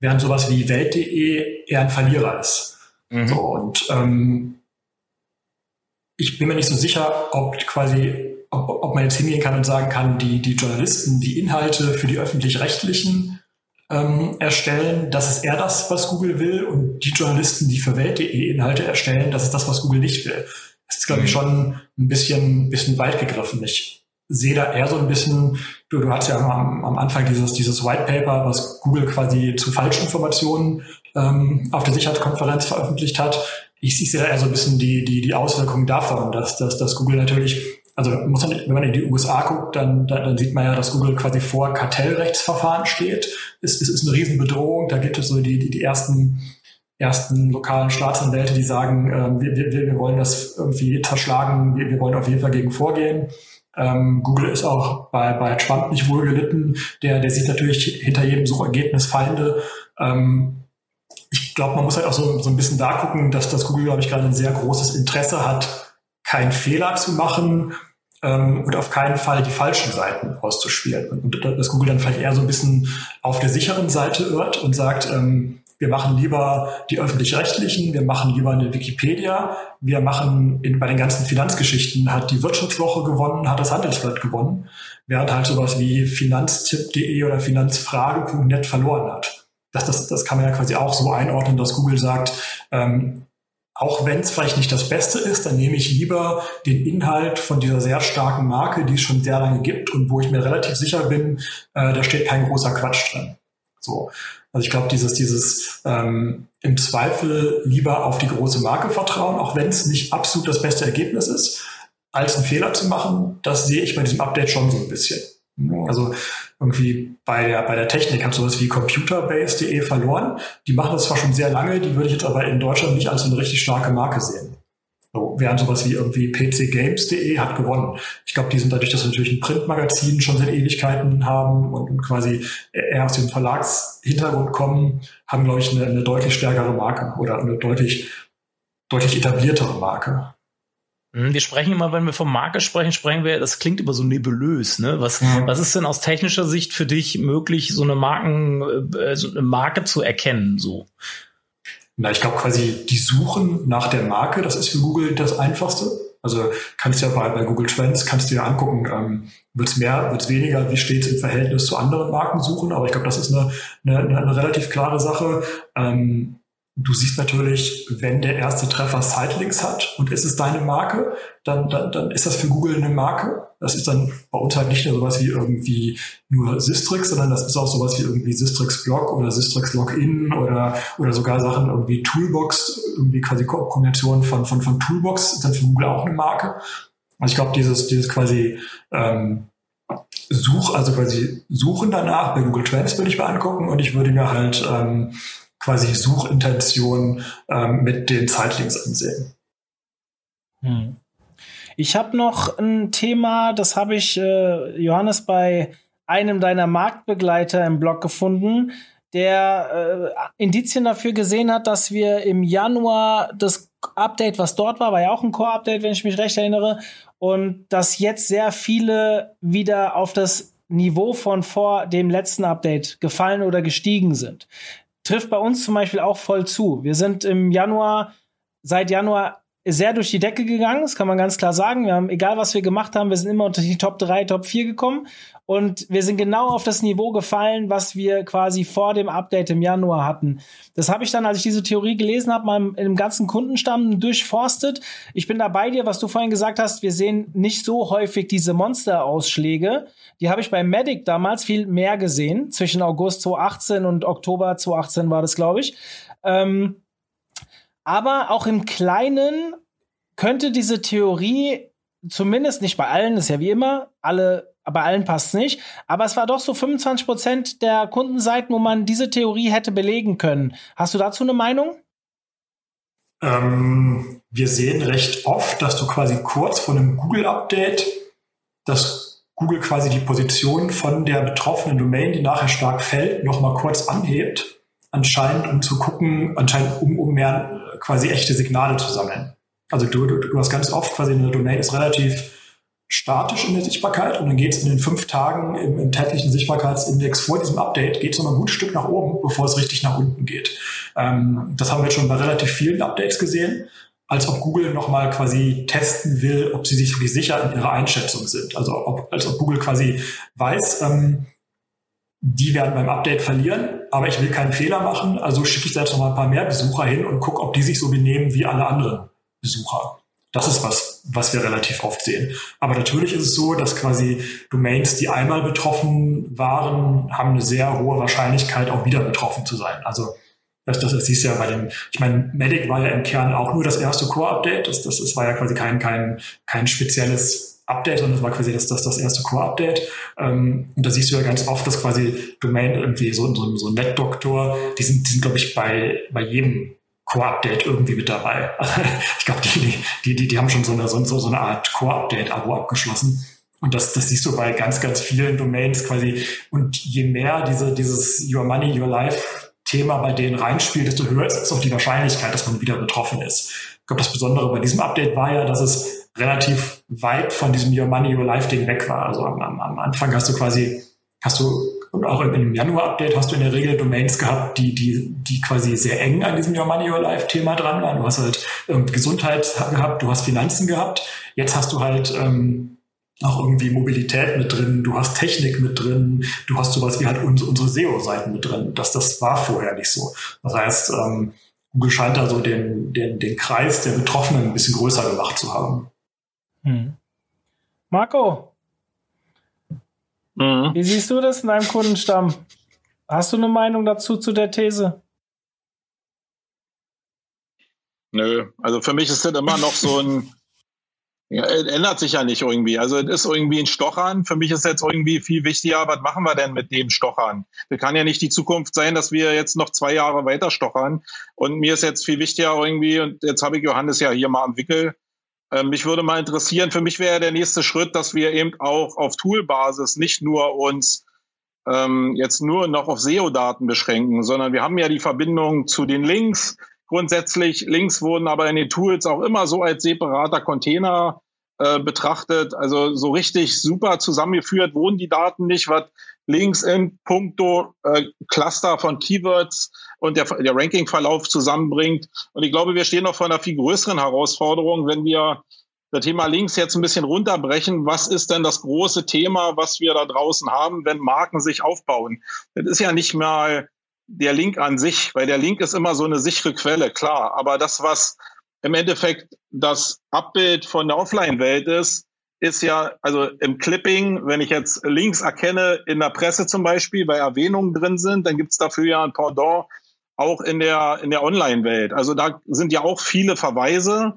während sowas wie welt.de eher ein Verlierer ist. Mhm. So, und ähm, ich bin mir nicht so sicher, ob quasi, ob, ob man jetzt hingehen kann und sagen kann, die, die Journalisten, die Inhalte für die öffentlich-rechtlichen ähm, erstellen, das ist eher das, was Google will und die Journalisten, die für Welt.de Inhalte erstellen, das ist das, was Google nicht will. Das ist, glaube ich, mhm. schon ein bisschen, bisschen weit gegriffen. Ich sehe da eher so ein bisschen, du, du hast ja am, am Anfang dieses, dieses White Paper, was Google quasi zu Falschinformationen ähm, auf der Sicherheitskonferenz veröffentlicht hat. Ich, ich sehe da eher so ein bisschen die, die, die Auswirkungen davon, dass, dass, dass Google natürlich also muss man, wenn man in die USA guckt, dann, dann, dann sieht man ja, dass Google quasi vor Kartellrechtsverfahren steht. Es, es ist eine Riesenbedrohung. Da gibt es so die, die, die ersten ersten lokalen Staatsanwälte, die sagen, äh, wir, wir, wir wollen das irgendwie zerschlagen, wir, wir wollen auf jeden Fall gegen vorgehen. Ähm, Google ist auch bei, bei Trump nicht wohl gelitten. Der, der sieht natürlich hinter jedem Suchergebnis Feinde. Ähm, ich glaube, man muss halt auch so, so ein bisschen da gucken, dass das Google, glaube ich, gerade ein sehr großes Interesse hat, keinen Fehler zu machen ähm, und auf keinen Fall die falschen Seiten auszuspielen. Und, und dass Google dann vielleicht eher so ein bisschen auf der sicheren Seite irrt und sagt, ähm, wir machen lieber die öffentlich-rechtlichen, wir machen lieber eine Wikipedia, wir machen in, bei den ganzen Finanzgeschichten hat die Wirtschaftswoche gewonnen, hat das Handelsblatt gewonnen, während halt sowas wie finanztipp.de oder finanzfrage.net verloren hat. Das, das, das kann man ja quasi auch so einordnen, dass Google sagt, ähm, auch wenn es vielleicht nicht das Beste ist, dann nehme ich lieber den Inhalt von dieser sehr starken Marke, die es schon sehr lange gibt und wo ich mir relativ sicher bin, äh, da steht kein großer Quatsch drin. So. Also ich glaube, dieses, dieses ähm, im Zweifel lieber auf die große Marke vertrauen, auch wenn es nicht absolut das beste Ergebnis ist, als einen Fehler zu machen, das sehe ich bei diesem Update schon so ein bisschen. Also irgendwie bei der, bei der Technik hat sowas wie Computerbase.de verloren. Die machen das zwar schon sehr lange, die würde ich jetzt aber in Deutschland nicht als eine richtig starke Marke sehen. So, während sowas wie irgendwie pcgames.de hat gewonnen. Ich glaube, die sind dadurch, dass sie natürlich ein Printmagazin schon seit Ewigkeiten haben und, und quasi eher aus dem Verlagshintergrund kommen, haben, glaube ich, eine, eine deutlich stärkere Marke oder eine deutlich, deutlich etabliertere Marke. Hm, wir sprechen immer, wenn wir von Marke sprechen, sprechen wir, das klingt immer so nebulös, ne? Was, ja. was ist denn aus technischer Sicht für dich möglich, so eine Marken, äh, so eine Marke zu erkennen, so? Na, ich glaube quasi die Suchen nach der Marke, das ist für Google das Einfachste. Also kannst du ja bei, bei Google Trends, kannst du ja angucken, ähm, wird es mehr, wird es weniger, wie steht es im Verhältnis zu anderen Marken suchen. Aber ich glaube, das ist eine, eine, eine relativ klare Sache. Ähm, Du siehst natürlich, wenn der erste Treffer Sitelinks hat und ist es deine Marke, dann, dann, dann ist das für Google eine Marke. Das ist dann bei uns halt nicht nur sowas wie irgendwie nur Sistrix, sondern das ist auch sowas wie irgendwie Sistrix Blog oder Sistrix Login oder, oder sogar Sachen irgendwie Toolbox, irgendwie quasi Kombination von, von, von Toolbox ist dann für Google auch eine Marke. Also ich glaube, dieses, dieses quasi ähm, Such, also quasi Suchen danach bei Google Trends würde ich mir angucken und ich würde mir halt ähm, quasi Suchintention ähm, mit den Zeitlinks ansehen. Hm. Ich habe noch ein Thema, das habe ich, äh, Johannes, bei einem deiner Marktbegleiter im Blog gefunden, der äh, Indizien dafür gesehen hat, dass wir im Januar das Update, was dort war, war ja auch ein Core-Update, wenn ich mich recht erinnere, und dass jetzt sehr viele wieder auf das Niveau von vor dem letzten Update gefallen oder gestiegen sind trifft bei uns zum Beispiel auch voll zu. Wir sind im Januar, seit Januar sehr durch die Decke gegangen, das kann man ganz klar sagen. Wir haben, egal was wir gemacht haben, wir sind immer unter die Top 3, Top 4 gekommen und wir sind genau auf das Niveau gefallen, was wir quasi vor dem Update im Januar hatten. Das habe ich dann, als ich diese Theorie gelesen habe, mal im, ganzen Kundenstamm durchforstet. Ich bin da bei dir, was du vorhin gesagt hast, wir sehen nicht so häufig diese Monster-Ausschläge. Die habe ich bei Medic damals viel mehr gesehen. Zwischen August 2018 und Oktober 2018 war das, glaube ich. Ähm, aber auch im Kleinen könnte diese Theorie zumindest nicht bei allen, ist ja wie immer, alle, bei allen passt es nicht, aber es war doch so 25 Prozent der Kundenseiten, wo man diese Theorie hätte belegen können. Hast du dazu eine Meinung? Ähm, wir sehen recht oft, dass du quasi kurz vor einem Google-Update, dass Google quasi die Position von der betroffenen Domain, die nachher stark fällt, nochmal kurz anhebt anscheinend, um zu gucken, anscheinend um, um mehr quasi echte Signale zu sammeln. Also du, du, du hast ganz oft quasi eine Domain ist relativ statisch in der Sichtbarkeit und dann geht es in den fünf Tagen im, im täglichen Sichtbarkeitsindex vor diesem Update, geht es noch ein gutes Stück nach oben, bevor es richtig nach unten geht. Ähm, das haben wir jetzt schon bei relativ vielen Updates gesehen, als ob Google nochmal quasi testen will, ob sie sich wirklich sicher in ihrer Einschätzung sind. Also ob, als ob Google quasi weiß, ähm, die werden beim Update verlieren, aber ich will keinen Fehler machen, also schicke ich da jetzt noch mal ein paar mehr Besucher hin und gucke, ob die sich so benehmen wie alle anderen Besucher. Das ist was, was wir relativ oft sehen. Aber natürlich ist es so, dass quasi Domains, die einmal betroffen waren, haben eine sehr hohe Wahrscheinlichkeit, auch wieder betroffen zu sein. Also das, das, das siehst du ja bei dem, ich meine, Medic war ja im Kern auch nur das erste Core-Update. Das, das, das war ja quasi kein, kein, kein spezielles Update, sondern das war quasi das, das, das erste Core-Update. Ähm, und da siehst du ja ganz oft, dass quasi Domain irgendwie so, so, so ein NetDoktor, die sind, die sind glaube ich, bei, bei jedem Core-Update irgendwie mit dabei. ich glaube, die, die, die, die haben schon so eine, so, so eine Art Core-Update-Abo abgeschlossen. Und das, das siehst du bei ganz, ganz vielen Domains quasi. Und je mehr diese, dieses Your Money, Your Life Thema bei denen reinspielt, desto höher ist auch die Wahrscheinlichkeit, dass man wieder betroffen ist. Ich glaube, das Besondere bei diesem Update war ja, dass es relativ weit von diesem Your Money, Your Life Ding weg war. Also am, am Anfang hast du quasi, hast du, und auch im Januar-Update hast du in der Regel Domains gehabt, die, die, die quasi sehr eng an diesem Your Money, Your Life Thema dran waren. Du hast halt ähm, Gesundheit gehabt, du hast Finanzen gehabt. Jetzt hast du halt ähm, auch irgendwie Mobilität mit drin, du hast Technik mit drin, du hast sowas wie halt unsere, unsere SEO-Seiten mit drin. Das, das war vorher nicht so. Das heißt, ähm, Google scheint da so den, den, den Kreis der Betroffenen ein bisschen größer gemacht zu haben. Hm. Marco, mhm. wie siehst du das in deinem Kundenstamm? Hast du eine Meinung dazu zu der These? Nö, also für mich ist das immer noch so ein ja, ändert sich ja nicht irgendwie. Also es ist irgendwie ein Stochern. Für mich ist jetzt irgendwie viel wichtiger, was machen wir denn mit dem Stochern? Das kann ja nicht die Zukunft sein, dass wir jetzt noch zwei Jahre weiter stochern. Und mir ist jetzt viel wichtiger irgendwie, und jetzt habe ich Johannes ja hier mal am Wickel, mich würde mal interessieren, für mich wäre der nächste Schritt, dass wir eben auch auf Toolbasis nicht nur uns ähm, jetzt nur noch auf SEO-Daten beschränken, sondern wir haben ja die Verbindung zu den Links, grundsätzlich. Links wurden aber in den Tools auch immer so als separater Container äh, betrachtet. Also so richtig super zusammengeführt wurden die Daten nicht, was Links in puncto äh, Cluster von Keywords und der, der Ranking-Verlauf zusammenbringt. Und ich glaube, wir stehen noch vor einer viel größeren Herausforderung, wenn wir das Thema Links jetzt ein bisschen runterbrechen. Was ist denn das große Thema, was wir da draußen haben, wenn Marken sich aufbauen? Das ist ja nicht mal der Link an sich, weil der Link ist immer so eine sichere Quelle, klar. Aber das, was im Endeffekt das Abbild von der Offline-Welt ist, ist ja, also im Clipping, wenn ich jetzt Links erkenne in der Presse zum Beispiel, weil Erwähnungen drin sind, dann gibt's dafür ja ein Pendant auch in der, in der Online-Welt. Also da sind ja auch viele Verweise,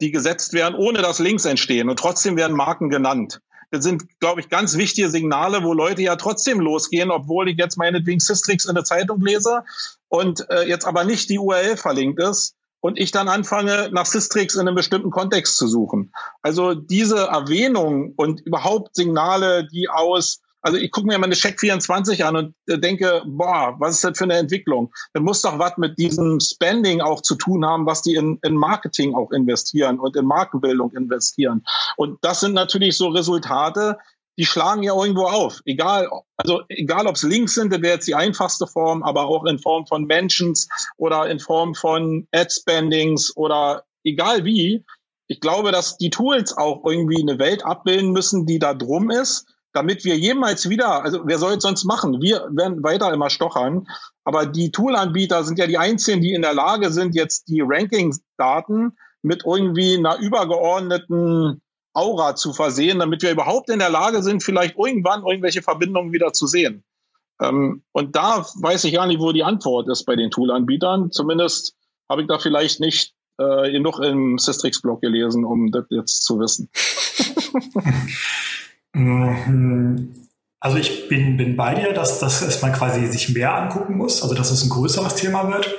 die gesetzt werden, ohne dass Links entstehen. Und trotzdem werden Marken genannt. Das sind, glaube ich, ganz wichtige Signale, wo Leute ja trotzdem losgehen, obwohl ich jetzt meinetwegen Systrix in der Zeitung lese und äh, jetzt aber nicht die URL verlinkt ist und ich dann anfange, nach Systrix in einem bestimmten Kontext zu suchen. Also diese Erwähnung und überhaupt Signale, die aus also ich gucke mir mal eine Check 24 an und äh, denke, boah, was ist das für eine Entwicklung? Dann muss doch was mit diesem Spending auch zu tun haben, was die in, in Marketing auch investieren und in Markenbildung investieren. Und das sind natürlich so Resultate, die schlagen ja irgendwo auf. Egal, also egal ob es Links sind, das wäre jetzt die einfachste Form, aber auch in Form von Mentions oder in Form von Ad-Spendings oder egal wie. Ich glaube, dass die Tools auch irgendwie eine Welt abbilden müssen, die da drum ist damit wir jemals wieder, also wer soll es sonst machen? Wir werden weiter immer stochern. Aber die Toolanbieter sind ja die einzigen, die in der Lage sind, jetzt die Ranking-Daten mit irgendwie einer übergeordneten Aura zu versehen, damit wir überhaupt in der Lage sind, vielleicht irgendwann irgendwelche Verbindungen wieder zu sehen. Ähm, und da weiß ich gar nicht, wo die Antwort ist bei den Toolanbietern. Zumindest habe ich da vielleicht nicht äh, genug im Systrix-Blog gelesen, um das jetzt zu wissen. Mhm. Also ich bin, bin bei dir, dass, dass man quasi sich mehr angucken muss, also dass es ein größeres Thema wird.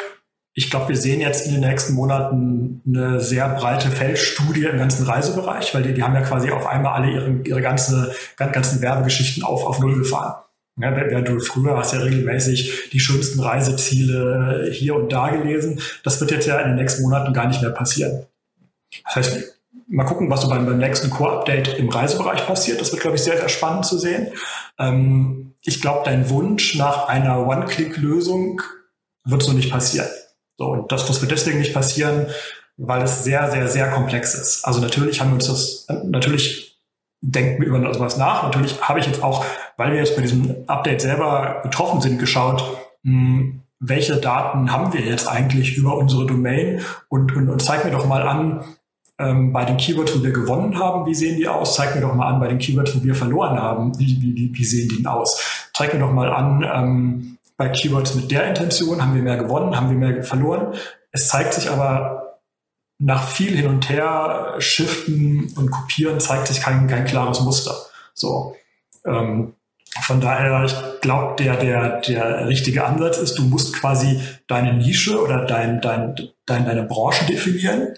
Ich glaube, wir sehen jetzt in den nächsten Monaten eine sehr breite Feldstudie im ganzen Reisebereich, weil die, die haben ja quasi auf einmal alle ihre, ihre ganze, ganzen Werbegeschichten auf, auf Null gefahren. Ja, während du früher hast ja regelmäßig die schönsten Reiseziele hier und da gelesen. Das wird jetzt ja in den nächsten Monaten gar nicht mehr passieren. Das heißt, mal gucken, was so beim, beim nächsten Core-Update im Reisebereich passiert. Das wird, glaube ich, sehr, sehr spannend zu sehen. Ähm, ich glaube, dein Wunsch nach einer One-Click-Lösung wird so nicht passieren. So, und das, das wird deswegen nicht passieren, weil es sehr, sehr, sehr komplex ist. Also natürlich haben wir uns das, natürlich denken wir über sowas nach. Natürlich habe ich jetzt auch, weil wir jetzt bei diesem Update selber betroffen sind, geschaut, mh, hm, welche Daten haben wir jetzt eigentlich über unsere Domain und, und, und zeig mir doch mal an, ähm, bei den Keywords, wo wir gewonnen haben, wie sehen die aus? Zeig mir doch mal an, bei den Keywords, wo wir verloren haben, wie, wie, wie sehen die denn aus? Zeig mir doch mal an, ähm, bei Keywords mit der Intention, haben wir mehr gewonnen, haben wir mehr verloren? Es zeigt sich aber nach viel hin und her shiften und kopieren zeigt sich kein, kein klares Muster. So. Ähm, Von daher, ich glaube, der, der, der richtige Ansatz ist, du musst quasi deine Nische oder dein, dein, dein, deine Branche definieren.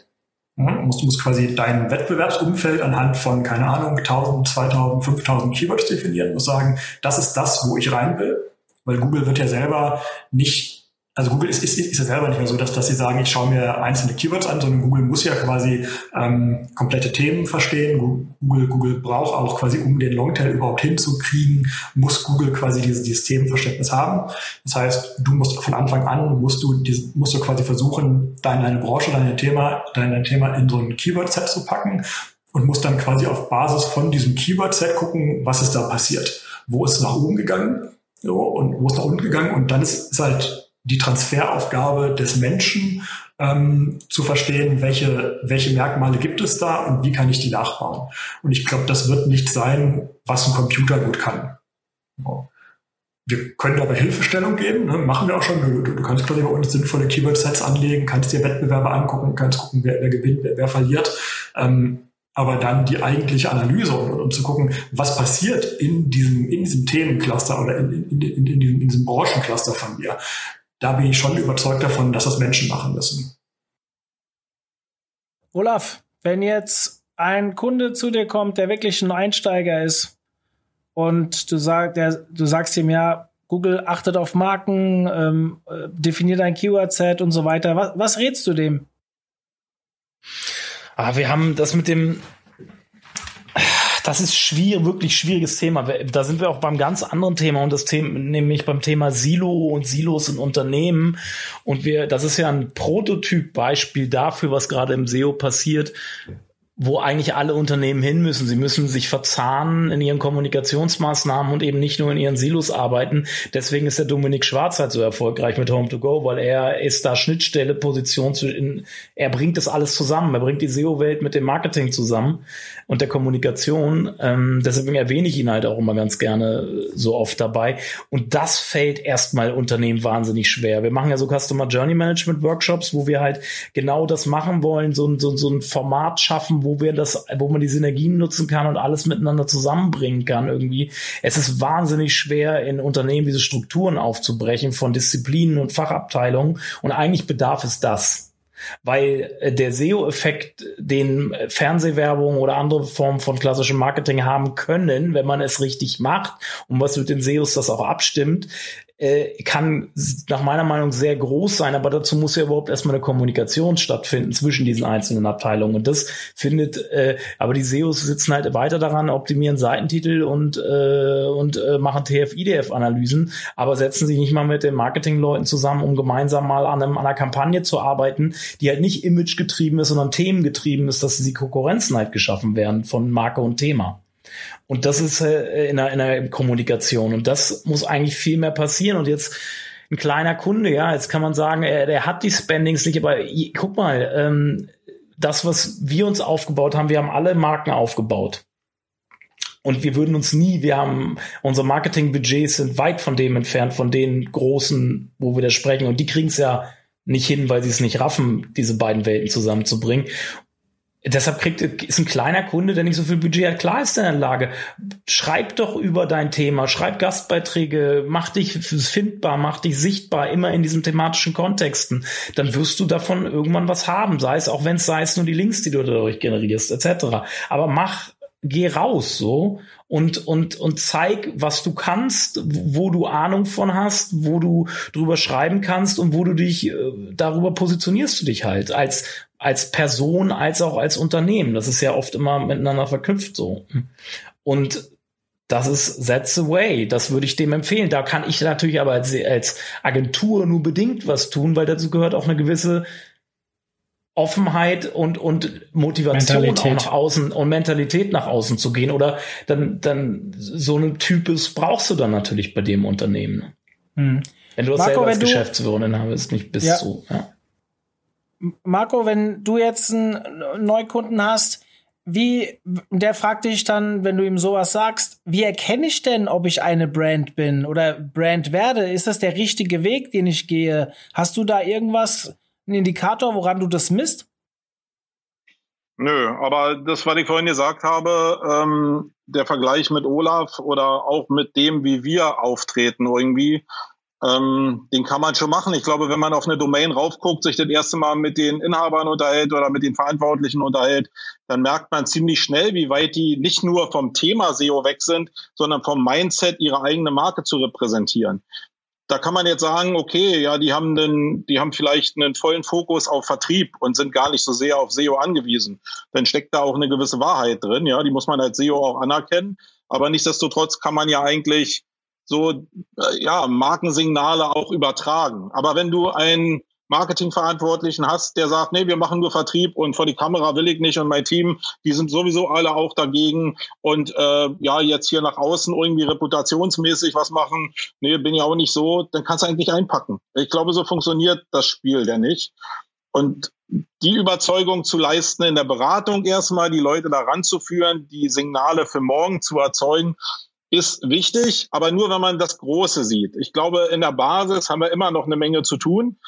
Du, musst, quasi dein Wettbewerbsumfeld anhand von, keine Ahnung, 1000, 2000, 5000 Keywords definieren. Musst sagen, das ist das, wo ich rein will. Weil Google wird ja selber nicht also Google ist, ist, ist ja selber nicht mehr so, dass, dass sie sagen, ich schaue mir einzelne Keywords an, sondern Google muss ja quasi ähm, komplette Themen verstehen. Google, Google braucht auch quasi, um den Longtail überhaupt hinzukriegen, muss Google quasi dieses, dieses Themenverständnis haben. Das heißt, du musst von Anfang an, musst du, musst du quasi versuchen, deine, deine Branche, dein Thema, dein, dein Thema in so ein Keyword-Set zu packen und musst dann quasi auf Basis von diesem Keyword-Set gucken, was ist da passiert. Wo ist es nach oben gegangen? So, und wo ist nach unten gegangen? Und dann ist, ist halt die Transferaufgabe des Menschen ähm, zu verstehen, welche, welche Merkmale gibt es da und wie kann ich die nachbauen. Und ich glaube, das wird nicht sein, was ein Computer gut kann. Wir können dabei Hilfestellung geben, ne? machen wir auch schon. Du, du, kannst quasi bei uns sinnvolle Keyword-Sets anlegen, kannst dir Wettbewerbe angucken, kannst gucken, wer, wer gewinnt, wer, wer verliert. Ähm, aber dann die eigentliche Analyse und, und, zu gucken, was passiert in diesem, in diesem Themencluster oder in, in, in, in, diesem, in diesem Branchencluster von mir da bin ich schon überzeugt davon, dass das Menschen machen müssen. Olaf, wenn jetzt ein Kunde zu dir kommt, der wirklich ein Einsteiger ist und du, sag, der, du sagst ihm ja, Google achtet auf Marken, ähm, äh, definiert ein Keyword-Set und so weiter. Was, was rätst du dem? Ah, wir haben das mit dem das ist schwierig, wirklich schwieriges Thema. Da sind wir auch beim ganz anderen Thema und das Thema, nämlich beim Thema Silo und Silos in Unternehmen. Und wir, das ist ja ein Prototypbeispiel dafür, was gerade im SEO passiert, wo eigentlich alle Unternehmen hin müssen. Sie müssen sich verzahnen in ihren Kommunikationsmaßnahmen und eben nicht nur in ihren Silos arbeiten. Deswegen ist der Dominik Schwarz halt so erfolgreich mit Home to Go, weil er ist da Schnittstelle, Position zu, in, er bringt das alles zusammen. Er bringt die SEO-Welt mit dem Marketing zusammen und der Kommunikation. Ähm, deswegen erwähne ich ihn halt auch immer ganz gerne so oft dabei. Und das fällt erstmal Unternehmen wahnsinnig schwer. Wir machen ja so Customer Journey Management Workshops, wo wir halt genau das machen wollen, so, so, so ein Format schaffen, wo wir das, wo man die Synergien nutzen kann und alles miteinander zusammenbringen kann irgendwie. Es ist wahnsinnig schwer, in Unternehmen diese Strukturen aufzubrechen von Disziplinen und Fachabteilungen und eigentlich bedarf es das. Weil äh, der SEO-Effekt, den Fernsehwerbung oder andere Formen von klassischem Marketing haben können, wenn man es richtig macht und was mit den SEOs das auch abstimmt, äh, kann nach meiner Meinung sehr groß sein, aber dazu muss ja überhaupt erstmal eine Kommunikation stattfinden zwischen diesen einzelnen Abteilungen. Und das findet, äh, aber die SEOs sitzen halt weiter daran, optimieren Seitentitel und, äh, und äh, machen TF-IDF-Analysen, aber setzen sich nicht mal mit den Marketingleuten zusammen, um gemeinsam mal an, einem, an einer Kampagne zu arbeiten, die halt nicht imagegetrieben ist, sondern themengetrieben ist, dass die Konkurrenzen halt geschaffen werden von Marke und Thema. Und das ist äh, in, der, in der Kommunikation. Und das muss eigentlich viel mehr passieren. Und jetzt ein kleiner Kunde, ja, jetzt kann man sagen, er, der hat die Spendings nicht, aber guck mal, ähm, das, was wir uns aufgebaut haben, wir haben alle Marken aufgebaut. Und wir würden uns nie, wir haben, unsere Marketingbudgets sind weit von dem entfernt, von den großen, wo wir da sprechen. Und die kriegen es ja nicht hin, weil sie es nicht raffen, diese beiden Welten zusammenzubringen. Deshalb kriegt, ist ein kleiner Kunde, der nicht so viel Budget hat, klar ist er in der Lage. Schreib doch über dein Thema, schreib Gastbeiträge, mach dich findbar, mach dich sichtbar, immer in diesen thematischen Kontexten. Dann wirst du davon irgendwann was haben, sei es auch wenn es sei es nur die Links, die du dadurch generierst, etc. Aber mach, geh raus so und, und, und zeig, was du kannst, wo du Ahnung von hast, wo du drüber schreiben kannst und wo du dich, äh, darüber positionierst du dich halt als als Person als auch als Unternehmen. Das ist ja oft immer miteinander verknüpft so. Und das ist That's the Way. Das würde ich dem empfehlen. Da kann ich natürlich aber als, als Agentur nur bedingt was tun, weil dazu gehört auch eine gewisse Offenheit und, und Motivation Mentalität. auch nach außen und Mentalität nach außen zu gehen. Oder dann, dann so einen Typus brauchst du dann natürlich bei dem Unternehmen. Hm. Wenn du das Marco, selber als Geschäftsführerin hast, nicht bist ja. so. Ja. Marco, wenn du jetzt einen Neukunden hast, wie, der fragt dich dann, wenn du ihm sowas sagst, wie erkenne ich denn, ob ich eine Brand bin oder Brand werde? Ist das der richtige Weg, den ich gehe? Hast du da irgendwas, einen Indikator, woran du das misst? Nö, aber das, was ich vorhin gesagt habe, ähm, der Vergleich mit Olaf oder auch mit dem, wie wir auftreten irgendwie, ähm, den kann man schon machen. Ich glaube, wenn man auf eine Domain raufguckt, sich das erste Mal mit den Inhabern unterhält oder mit den Verantwortlichen unterhält, dann merkt man ziemlich schnell, wie weit die nicht nur vom Thema SEO weg sind, sondern vom Mindset, ihre eigene Marke zu repräsentieren. Da kann man jetzt sagen, okay, ja, die haben einen, die haben vielleicht einen vollen Fokus auf Vertrieb und sind gar nicht so sehr auf SEO angewiesen. Dann steckt da auch eine gewisse Wahrheit drin, ja, die muss man als SEO auch anerkennen. Aber nichtsdestotrotz kann man ja eigentlich so äh, ja Markensignale auch übertragen. Aber wenn du einen Marketingverantwortlichen hast, der sagt, nee, wir machen nur Vertrieb und vor die Kamera will ich nicht und mein Team, die sind sowieso alle auch dagegen und äh, ja, jetzt hier nach außen irgendwie reputationsmäßig was machen, nee, bin ja auch nicht so, dann kannst du eigentlich einpacken. Ich glaube, so funktioniert das Spiel ja nicht. Und die Überzeugung zu leisten in der Beratung erstmal, die Leute daran zu führen, die Signale für morgen zu erzeugen, ist wichtig, aber nur wenn man das Große sieht. Ich glaube, in der Basis haben wir immer noch eine Menge zu tun.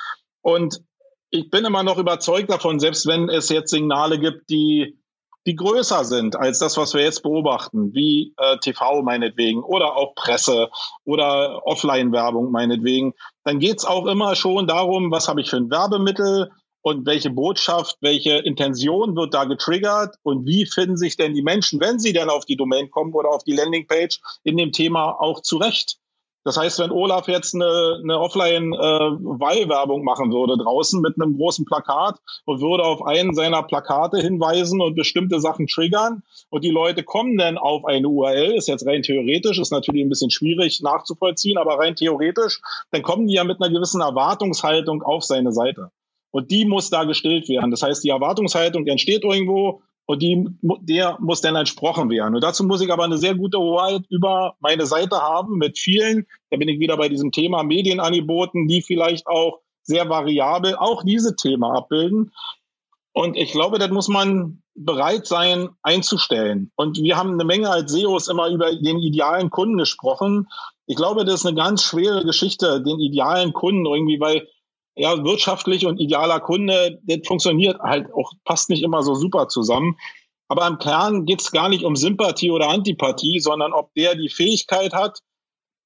Und ich bin immer noch überzeugt davon, selbst wenn es jetzt Signale gibt, die, die größer sind als das, was wir jetzt beobachten, wie äh, TV meinetwegen oder auch Presse oder Offline-Werbung meinetwegen, dann geht's auch immer schon darum, was habe ich für ein Werbemittel, und welche Botschaft, welche Intention wird da getriggert und wie finden sich denn die Menschen, wenn sie dann auf die Domain kommen oder auf die Landingpage in dem Thema auch zurecht. Das heißt, wenn Olaf jetzt eine, eine Offline-Weihwerbung äh, machen würde draußen mit einem großen Plakat und würde auf einen seiner Plakate hinweisen und bestimmte Sachen triggern und die Leute kommen dann auf eine URL, ist jetzt rein theoretisch, ist natürlich ein bisschen schwierig nachzuvollziehen, aber rein theoretisch, dann kommen die ja mit einer gewissen Erwartungshaltung auf seine Seite. Und die muss da gestillt werden. Das heißt, die Erwartungshaltung entsteht irgendwo und die, der muss dann entsprochen werden. Und dazu muss ich aber eine sehr gute Hoheit über meine Seite haben mit vielen, da bin ich wieder bei diesem Thema Medienangeboten, die vielleicht auch sehr variabel auch diese Thema abbilden. Und ich glaube, das muss man bereit sein einzustellen. Und wir haben eine Menge als SEOs immer über den idealen Kunden gesprochen. Ich glaube, das ist eine ganz schwere Geschichte, den idealen Kunden irgendwie, weil ja, wirtschaftlich und idealer Kunde, das funktioniert halt auch, passt nicht immer so super zusammen. Aber im Kern geht es gar nicht um Sympathie oder Antipathie, sondern ob der die Fähigkeit hat,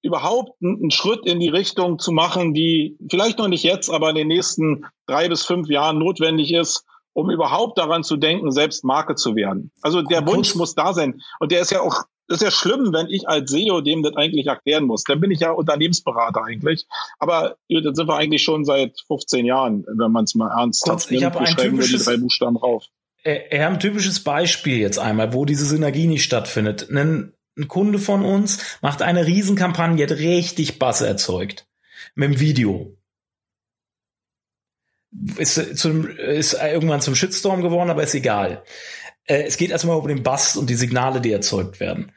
überhaupt einen Schritt in die Richtung zu machen, die vielleicht noch nicht jetzt, aber in den nächsten drei bis fünf Jahren notwendig ist, um überhaupt daran zu denken, selbst Marke zu werden. Also der Wunsch muss da sein. Und der ist ja auch das ist ja schlimm, wenn ich als SEO dem das eigentlich erklären muss. Dann bin ich ja Unternehmensberater eigentlich. Aber das sind wir eigentlich schon seit 15 Jahren, wenn man es mal ernst Kurz, nimmt. Ich habe ein typisches, drei Buchstaben rauf. Äh, wir haben ein typisches Beispiel jetzt einmal, wo diese Synergie nicht stattfindet. Ein, ein Kunde von uns macht eine Riesenkampagne, hat richtig Bass erzeugt. Mit dem Video. Ist, zum, ist irgendwann zum Shitstorm geworden, aber ist egal. Äh, es geht erstmal um den Bass und die Signale, die erzeugt werden.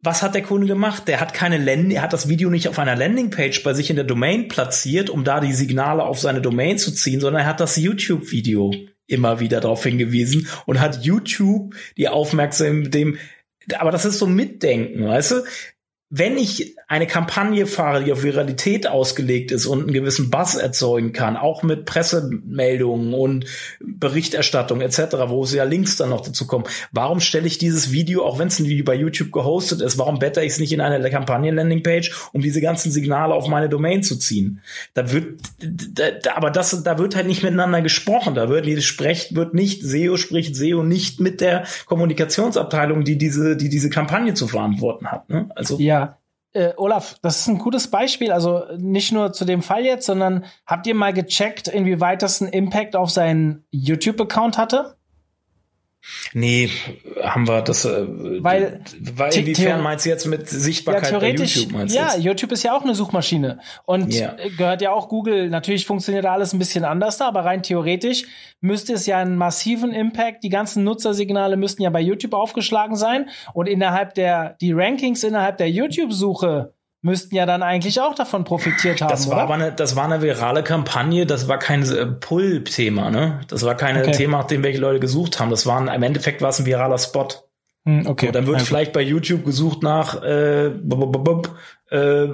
Was hat der Kunde gemacht? Der hat keine Landing, er hat das Video nicht auf einer Landingpage bei sich in der Domain platziert, um da die Signale auf seine Domain zu ziehen, sondern er hat das YouTube-Video immer wieder darauf hingewiesen und hat YouTube die Aufmerksamkeit dem aber das ist so Mitdenken, weißt du? Wenn ich eine Kampagne fahre, die auf Viralität ausgelegt ist und einen gewissen Buzz erzeugen kann, auch mit Pressemeldungen und Berichterstattung etc., wo es ja Links dann noch dazu kommen, warum stelle ich dieses Video, auch wenn es ein Video bei YouTube gehostet ist, warum bette ich es nicht in eine Kampagnen-Landingpage, um diese ganzen Signale auf meine Domain zu ziehen? Da wird, da, aber das, da wird halt nicht miteinander gesprochen. Da wird, sprecht, wird nicht, SEO spricht SEO nicht mit der Kommunikationsabteilung, die diese, die diese Kampagne zu verantworten hat. Ne? Also ja äh, Olaf, das ist ein gutes Beispiel. Also nicht nur zu dem Fall jetzt, sondern habt ihr mal gecheckt, inwieweit das einen Impact auf seinen YouTube-Account hatte? Nee, haben wir das. Äh, weil, weil inwiefern meinst du jetzt mit Sichtbarkeit ja, theoretisch, bei YouTube? Meinst ja, jetzt? YouTube ist ja auch eine Suchmaschine und ja. gehört ja auch Google. Natürlich funktioniert alles ein bisschen anders da, aber rein theoretisch müsste es ja einen massiven Impact. Die ganzen Nutzersignale müssten ja bei YouTube aufgeschlagen sein und innerhalb der die Rankings innerhalb der YouTube-Suche müssten ja dann eigentlich auch davon profitiert haben. Das war, oder? aber eine, das war eine virale Kampagne, das war kein äh, Pull-Thema, ne? Das war kein okay. Thema, nach dem welche Leute gesucht haben. Das war ein, im Endeffekt war es ein viraler Spot. Hm, okay. Und dann wird okay. vielleicht bei YouTube gesucht nach äh, äh,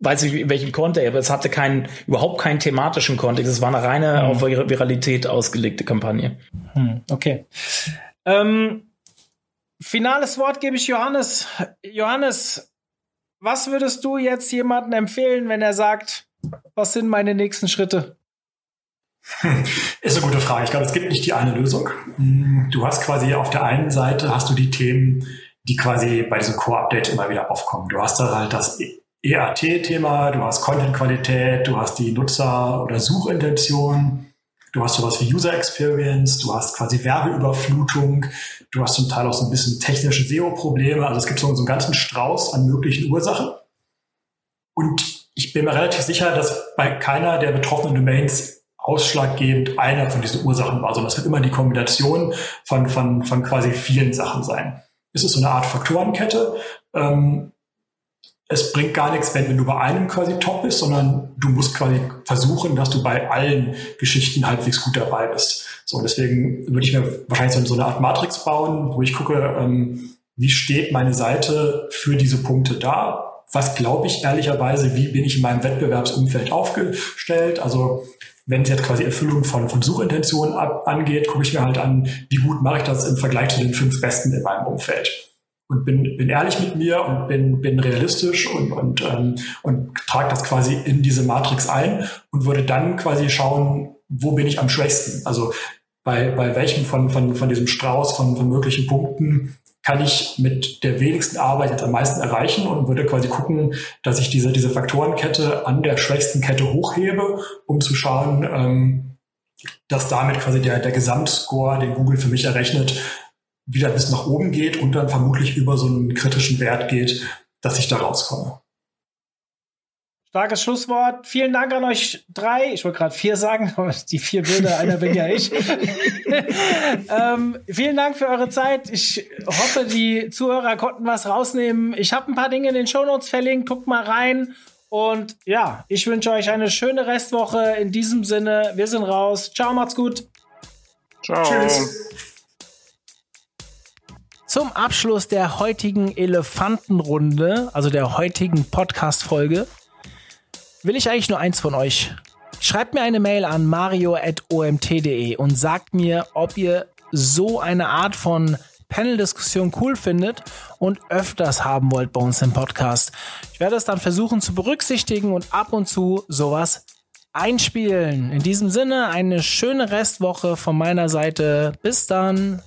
weiß ich in welchem Kontext, aber es hatte keinen, überhaupt keinen thematischen Kontext. Es war eine reine hm. auf Viralität ausgelegte Kampagne. Hm, okay. Ähm, finales Wort gebe ich Johannes. Johannes, was würdest du jetzt jemandem empfehlen, wenn er sagt, was sind meine nächsten Schritte? Ist eine gute Frage. Ich glaube, es gibt nicht die eine Lösung. Du hast quasi auf der einen Seite hast du die Themen, die quasi bei diesem Core-Update immer wieder aufkommen. Du hast da halt das EAT-Thema, du hast Content-Qualität, du hast die Nutzer- oder Suchintention, du hast sowas wie User Experience, du hast quasi Werbeüberflutung, du hast zum Teil auch so ein bisschen technische SEO-Probleme. Also es gibt so, einen ganzen Strauß an möglichen Ursachen. Und ich bin mir relativ sicher, dass bei keiner der betroffenen Domains ausschlaggebend einer von diesen Ursachen war, sondern es wird immer die Kombination von, von, von quasi vielen Sachen sein. Es ist so eine Art Faktorenkette. Ähm, es bringt gar nichts, wenn, wenn du bei einem quasi top bist, sondern du musst quasi versuchen, dass du bei allen Geschichten halbwegs gut dabei bist. So, deswegen würde ich mir wahrscheinlich so, eine Art Matrix bauen, wo ich gucke, ähm, wie steht meine Seite für diese Punkte da? Was glaube ich ehrlicherweise, wie bin ich in meinem Wettbewerbsumfeld aufgestellt? Also wenn es jetzt quasi Erfüllung von, von Suchintentionen ab, angeht, gucke ich mir halt an, wie gut mache ich das im Vergleich zu den fünf Besten in meinem Umfeld. Und bin, bin ehrlich mit mir und bin, bin realistisch und, und, ähm, und trage das quasi in diese Matrix ein und würde dann quasi schauen, wo bin ich am schwächsten. Also bei, bei welchem von, von, von diesem Strauß von, von möglichen Punkten kann ich mit der wenigsten Arbeit jetzt am meisten erreichen und würde quasi gucken, dass ich diese, diese Faktorenkette an der schwächsten Kette hochhebe, um zu schauen, ähm, dass damit quasi der, der Gesamtscore, den Google für mich errechnet, wieder bis nach oben geht und dann vermutlich über so einen kritischen Wert geht, dass ich da rauskomme. Starkes Schlusswort. Vielen Dank an euch drei. Ich wollte gerade vier sagen, aber die vier Bilder, einer bin ja ich. ähm, vielen Dank für eure Zeit. Ich hoffe, die Zuhörer konnten was rausnehmen. Ich habe ein paar Dinge in den Shownotes verlinkt. Guckt mal rein. Und ja, ich wünsche euch eine schöne Restwoche. In diesem Sinne, wir sind raus. Ciao, macht's gut. Ciao. Tschüss. Zum Abschluss der heutigen Elefantenrunde, also der heutigen Podcast-Folge, will ich eigentlich nur eins von euch. Schreibt mir eine Mail an mario.omt.de und sagt mir, ob ihr so eine Art von Panel-Diskussion cool findet und öfters haben wollt bei uns im Podcast. Ich werde es dann versuchen zu berücksichtigen und ab und zu sowas einspielen. In diesem Sinne eine schöne Restwoche von meiner Seite. Bis dann.